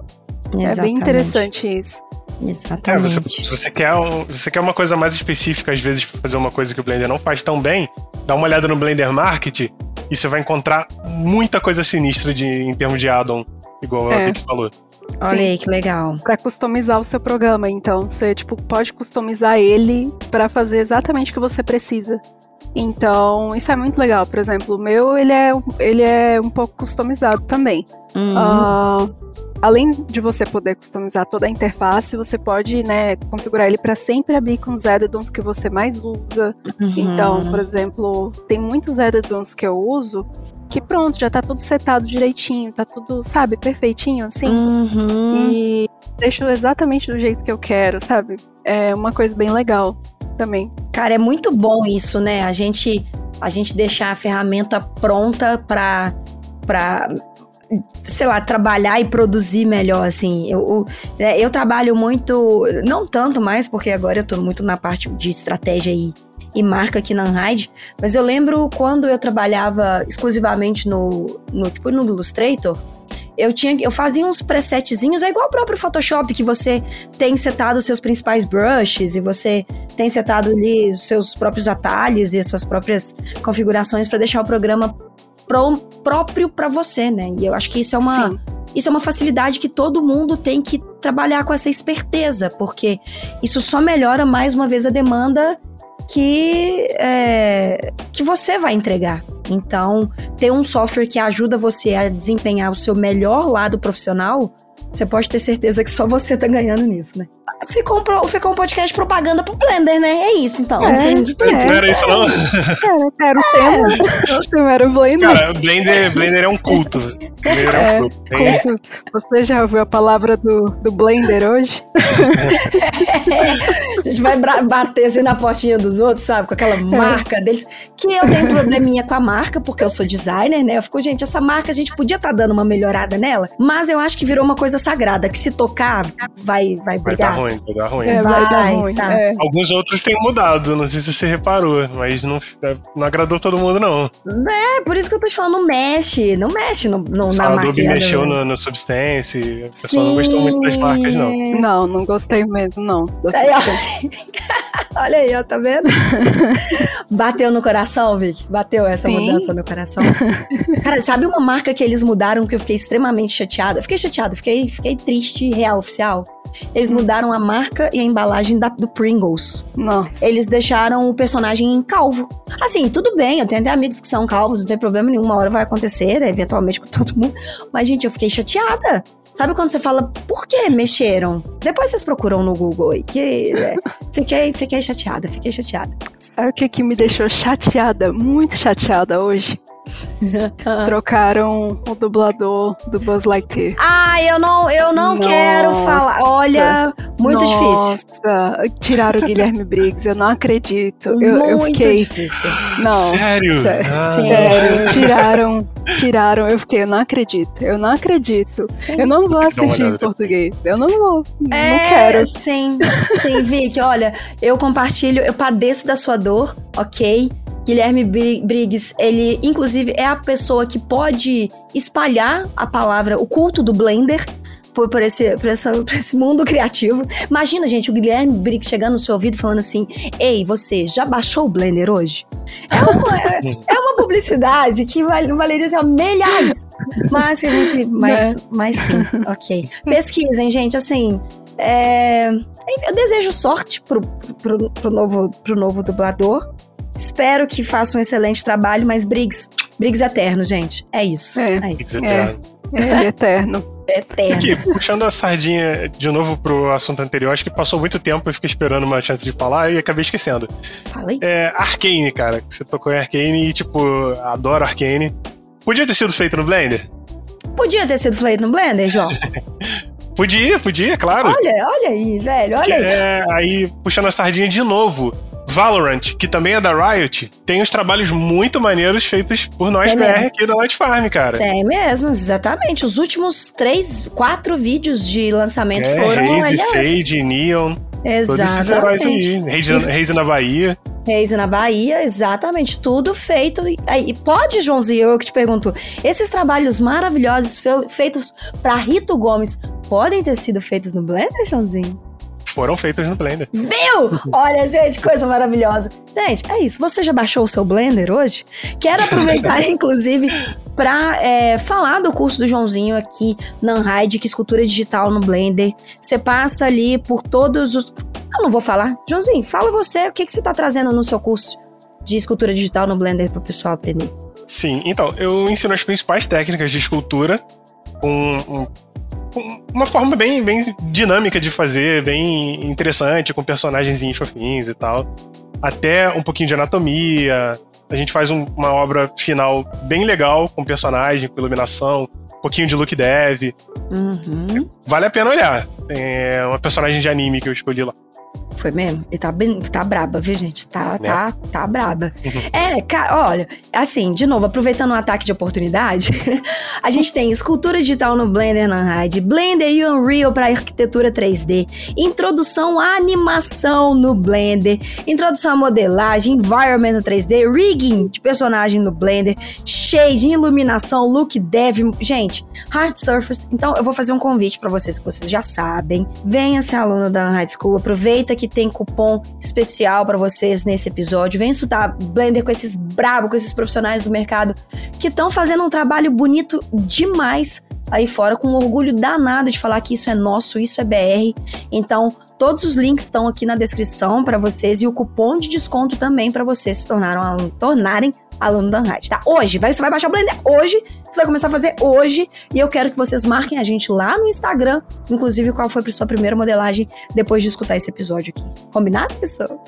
É bem interessante isso. É, Exatamente. você, se você quer, você quer uma coisa mais específica, às vezes, pra fazer uma coisa que o Blender não faz tão bem, dá uma olhada no Blender Market e você vai encontrar muita coisa sinistra de, em termos de add-on, igual É. a Vicky falou. Olha Sim. aí, que legal. Pra customizar o seu programa, então você tipo pode customizar ele pra fazer exatamente o que você precisa. Então, isso é muito legal. Por exemplo, o meu, ele é, ele é um pouco customizado também. Uhum. Ah, além de você poder customizar toda a interface, você pode, né, configurar ele para sempre abrir com os add-ons que você mais usa. Uhum. Então, por exemplo, tem muitos add-ons que eu uso que pronto, já tá tudo setado direitinho, tá tudo, sabe, perfeitinho assim. Uhum. E deixo exatamente do jeito que eu quero, sabe? É uma coisa bem legal também. Cara, é muito bom isso, né? A gente, a gente deixar a ferramenta pronta pra, pra, sei lá, trabalhar e produzir melhor, assim. Eu, eu, é, eu trabalho muito, não tanto mais, porque agora eu tô muito na parte de estratégia e, e marca aqui na Unhide, mas eu lembro quando eu trabalhava exclusivamente no, no, tipo, no Illustrator, eu tinha, eu fazia uns presetzinhos, é igual o próprio Photoshop, que você tem setado os seus principais brushes e você tem setado ali os seus próprios atalhos e as suas próprias configurações para deixar o programa pro- próprio para você, né? E eu acho que isso é uma Sim. isso é uma facilidade que todo mundo tem que trabalhar com essa esperteza, porque isso só melhora mais uma vez a demanda que é, que você vai entregar. Então, ter um software que ajuda você a desempenhar o seu melhor lado profissional, você pode ter certeza que só você tá ganhando nisso, né? Ficou um, pro- ficou um podcast propaganda pro Blender, né? É isso, então. É. Entendi. Não era isso, não? Era, era o tema. O tema era o Blender. Cara, Blender, Blender é um culto. Blender é um É, culto. Tem- Culto. Você já ouviu a palavra do, do Blender hoje? A gente vai bater assim na portinha dos outros, sabe? Com aquela marca deles. Que eu tenho probleminha com a marca, porque eu sou designer, né? Eu fico, gente, essa marca a gente podia estar dando uma melhorada nela, mas eu acho que virou uma coisa sagrada, que se tocar, vai, vai Vai brigar. Ruim, vai dar ruim. É, vai dar Vai, ruim. sabe? É. Alguns outros têm mudado, não sei se você reparou, mas não, não agradou todo mundo, não. É, por isso que eu tô te falando, não mexe, não mexe no, no, Só na a marca. Adobe mexeu no, no Substance, o pessoal não gostou muito das marcas, não. Não, não gostei mesmo, não. Olha aí, ó, tá vendo? Bateu no coração, Vic? Bateu essa Sim. mudança no coração? Cara, sabe uma marca que eles mudaram que eu fiquei extremamente chateada? Fiquei chateada, fiquei, fiquei triste, real, oficial. Eles mudaram a marca e a embalagem da, do Pringles. Nossa. Eles deixaram o personagem calvo. Assim, tudo bem, eu tenho até amigos que são calvos, não tem problema nenhum, uma hora vai acontecer, né, eventualmente com todo mundo. Mas, gente, eu fiquei chateada. Sabe quando você fala, por que mexeram? Depois vocês procuram no Google aí, que é, fiquei, fiquei chateada, fiquei chateada. Sabe o que, que me deixou chateada, muito chateada hoje? Trocaram o dublador do Buzz Lightyear. Ah, eu não, eu não Nossa. quero falar. Olha, muito Nossa. difícil. Tiraram o Guilherme Briggs, eu não acredito. Eu, muito eu fiquei. difícil. Não. Sério? Sério. Ah. sério. Tiraram, tiraram. Eu fiquei, eu não acredito. Eu não acredito. Sim. Eu não vou assistir em português. Eu não vou. É, não quero. Sim, sim, Vicky, olha, eu compartilho, eu padeço da sua dor, ok? Guilherme Briggs, ele inclusive é a pessoa que pode espalhar a palavra, o culto do Blender por, por, esse, por, essa, por esse mundo criativo. Imagina, gente, o Guilherme Briggs chegando no seu ouvido falando assim: Ei, você já baixou o Blender hoje? É uma, é, uma publicidade que valeria assim, milhares. Mas que a gente. Mas, né? mas sim, ok. Pesquisem, gente, assim. É, eu desejo sorte pro, pro, pro, novo, pro novo dublador. Espero que faça um excelente trabalho, mas Briggs, Briggs eterno, gente. É isso. É, é isso. É, é eterno. Eterno. Aqui, puxando a sardinha de novo pro assunto anterior, acho que passou muito tempo, eu fiquei esperando uma chance de falar e acabei esquecendo. Falei. É, Arcane, cara. Você tocou em Arcane e, tipo, adoro Arcane. Podia ter sido feito no Blender? Podia ter sido feito no Blender, João. podia, podia, claro. Olha, olha aí, velho, olha que, aí. É, aí, puxando a sardinha de novo. Valorant, que também é da Riot, tem uns trabalhos muito maneiros feitos por nós é BR mesmo. aqui da Light Farm, cara. Tem mesmo, exatamente. Os últimos três, quatro vídeos de lançamento é, foram. Raze, Fade, Neon. Exatamente. Todos esses heróis aí. Na Bahia. Raze na Bahia, exatamente. Tudo feito. E pode, Joãozinho, eu que te pergunto. Esses trabalhos maravilhosos feitos para Rito Gomes podem ter sido feitos no Blender, Joãozinho? Foram feitas no Blender. Viu? Olha, gente, coisa maravilhosa. Gente, é isso. Você já baixou o seu Blender hoje? Quero aproveitar, inclusive, para é, falar do curso do Joãozinho aqui na Unhide, que é escultura digital no Blender. Você passa ali por todos os. Eu não vou falar. Joãozinho, fala você, o que, que você está trazendo no seu curso de escultura digital no Blender para o pessoal aprender? Sim, então, eu ensino as principais técnicas de escultura com um uma forma bem, bem dinâmica de fazer, bem interessante, com personagens fofinhos e tal. Até um pouquinho de anatomia. A gente faz um, uma obra final bem legal, com personagem, com iluminação, um pouquinho de look dev. Uhum. Vale a pena olhar. É uma personagem de anime que eu escolhi lá. Foi mesmo? E tá, bem, tá braba, viu, gente? Tá, né? tá, tá braba. Uhum. É, cara, olha, assim, de novo, aproveitando o um ataque de oportunidade, a gente tem escultura digital no Blender Nanhide, Blender e Unreal para arquitetura 3D, introdução à animação no Blender, introdução à modelagem, environment 3D, rigging de personagem no Blender, shade, iluminação, look dev, gente, hard surface. Então, eu vou fazer um convite para vocês que vocês já sabem. Venha ser aluno da High School, aproveita que que tem cupom especial para vocês nesse episódio. Vem estudar Blender com esses brabo, com esses profissionais do mercado que estão fazendo um trabalho bonito demais aí fora, com orgulho danado de falar que isso é nosso, isso é BR. Então, todos os links estão aqui na descrição para vocês e o cupom de desconto também para vocês se tornaram, tornarem aluno da Unhide, tá? Hoje, vai, você vai baixar o Blender hoje, você vai começar a fazer hoje, e eu quero que vocês marquem a gente lá no Instagram, inclusive qual foi a sua primeira modelagem depois de escutar esse episódio aqui. Combinado, pessoal?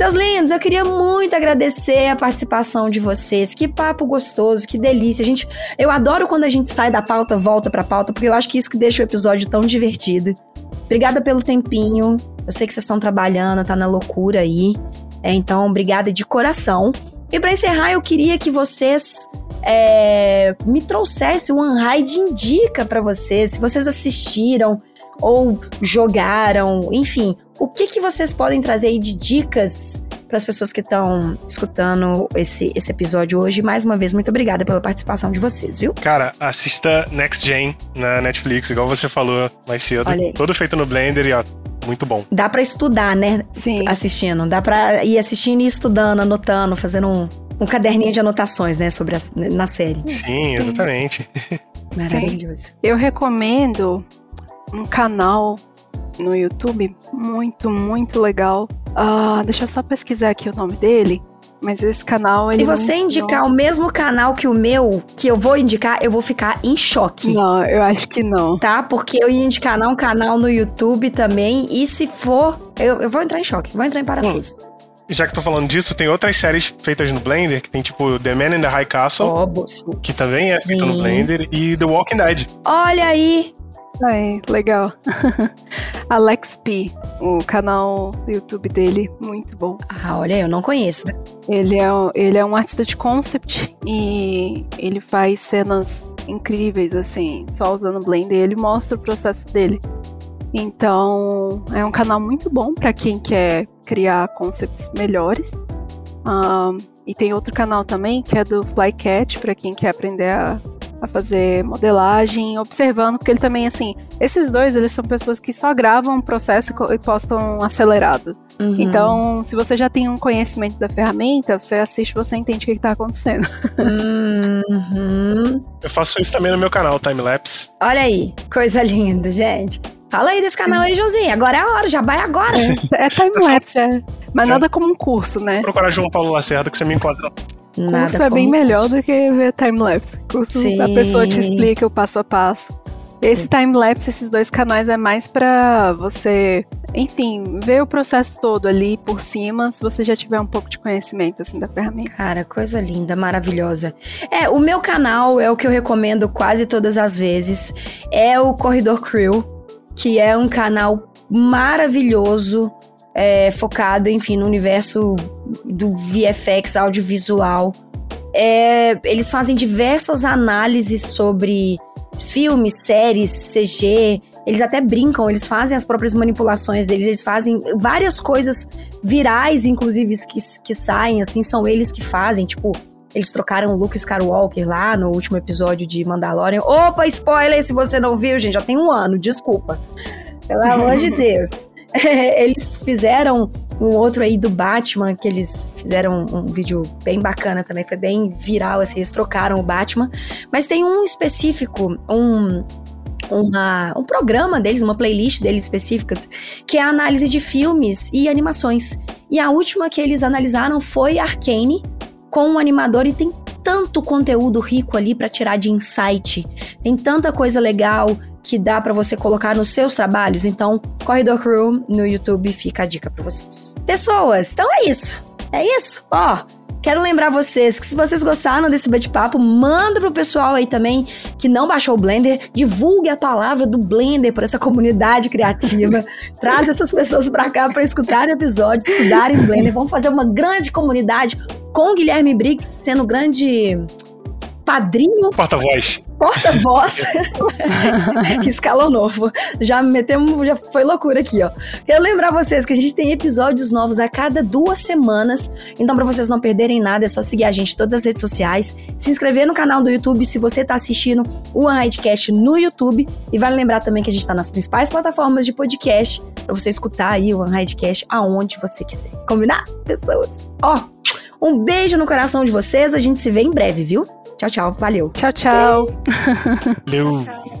Seus lindos, eu queria muito agradecer a participação de vocês. Que papo gostoso, que delícia. Gente, eu adoro quando a gente sai da pauta, volta pra pauta, porque eu acho que isso que deixa o episódio tão divertido. Obrigada pelo tempinho. Eu sei que vocês estão trabalhando, tá na loucura aí. É, então, obrigada de coração. E para encerrar, eu queria que vocês é, me trouxessem o Unhide Indica para vocês. Se vocês assistiram ou jogaram, enfim, o que, que vocês podem trazer aí de dicas para as pessoas que estão escutando esse, esse episódio hoje. Mais uma vez, muito obrigada pela participação de vocês, viu? Cara, assista Next Gen na Netflix, igual você falou mais cedo. Todo feito no Blender e ó, muito bom. Dá para estudar, né? Sim. Assistindo. Dá para ir assistindo e estudando, anotando, fazendo um, um caderninho de anotações, né, sobre a, na série. Sim, exatamente. Maravilhoso. Sim. Eu recomendo um canal no YouTube muito, muito legal. Uh, deixa eu só pesquisar aqui o nome dele. Mas esse canal, ele. Se você indicar o mesmo canal que o meu, que eu vou indicar, eu vou ficar em choque. Não, eu acho que não. Tá? Porque eu ia indicar um canal no YouTube também. E se for, eu, eu vou entrar em choque, vou entrar em parafuso. Hum. Já que tô falando disso, tem outras séries feitas no Blender, que tem tipo The Man in the High Castle, oh, que também é feito no Blender, e The Walking Dead. Olha aí! Aí, legal. Alex P, o canal do YouTube dele, muito bom. Ah, olha, eu não conheço. Ele é, ele é um artista de concept e ele faz cenas incríveis, assim, só usando Blender. Ele mostra o processo dele. Então, é um canal muito bom para quem quer criar concepts melhores. Um, e tem outro canal também que é do Flycat, para quem quer aprender a a fazer modelagem, observando, porque ele também, assim, esses dois, eles são pessoas que só gravam o processo e postam acelerado. Uhum. Então, se você já tem um conhecimento da ferramenta, você assiste, você entende o que está acontecendo. Uhum. Eu faço isso também no meu canal, Timelapse. Olha aí, coisa linda, gente. Fala aí desse canal aí, Josinha. Agora é a hora, já vai agora. É, é timelapse, é. Mas nada como um curso, né? Procurar João Paulo Lacerda que você me encontra. Nada curso é bem melhor do que ver timelapse. Curso Sim. a pessoa te explica o passo a passo. Esse timelapse, esses dois canais é mais para você, enfim, ver o processo todo ali por cima, se você já tiver um pouco de conhecimento assim da ferramenta. Cara, coisa linda, maravilhosa. É, o meu canal é o que eu recomendo quase todas as vezes, é o Corridor Crew, que é um canal maravilhoso é, focado, enfim, no universo do VFX audiovisual. É, eles fazem diversas análises sobre filmes, séries, CG. Eles até brincam, eles fazem as próprias manipulações deles, eles fazem várias coisas virais, inclusive, que, que saem, assim, são eles que fazem, tipo, eles trocaram o Luke Skywalker lá no último episódio de Mandalorian. Opa, spoiler se você não viu, gente, já tem um ano, desculpa. Pelo amor de Deus. eles fizeram um outro aí do Batman, que eles fizeram um, vídeo bem bacana também, foi bem viral, assim, eles trocaram o Batman. Mas tem um específico, um, uma, um programa deles, uma playlist deles específicas, que é a análise de filmes e animações. E a última que eles analisaram foi Arcane, com um animador, e tem tanto conteúdo rico ali para tirar de insight. Tem tanta coisa legal, que dá para você colocar nos seus trabalhos. Então, Corridor Crew no YouTube fica a dica para vocês. Pessoas, então é isso. É isso. Ó, Quero lembrar vocês que se vocês gostaram desse bate-papo, manda pro pessoal aí também que não baixou o Blender, divulgue a palavra do Blender para essa comunidade criativa. Traz essas pessoas para cá para escutarem o episódio, estudarem Blender. Vamos fazer uma grande comunidade com o Guilherme Briggs sendo grande padrinho. Porta-voz. Porta-voz. que escalou novo. Já metemos, já foi loucura aqui, ó. Quero lembrar vocês que a gente tem episódios novos a cada duas semanas. Então, para vocês não perderem nada, é só seguir a gente em todas as redes sociais, se inscrever no canal do YouTube se você tá assistindo o Unhidecast no YouTube. E vale lembrar também que a gente tá nas principais plataformas de podcast para você escutar aí o Unhidecast aonde você quiser. Combinar, pessoas? Ó, um beijo no coração de vocês. A gente se vê em breve, viu? Tchau, tchau. Valeu. Tchau, tchau. Valeu.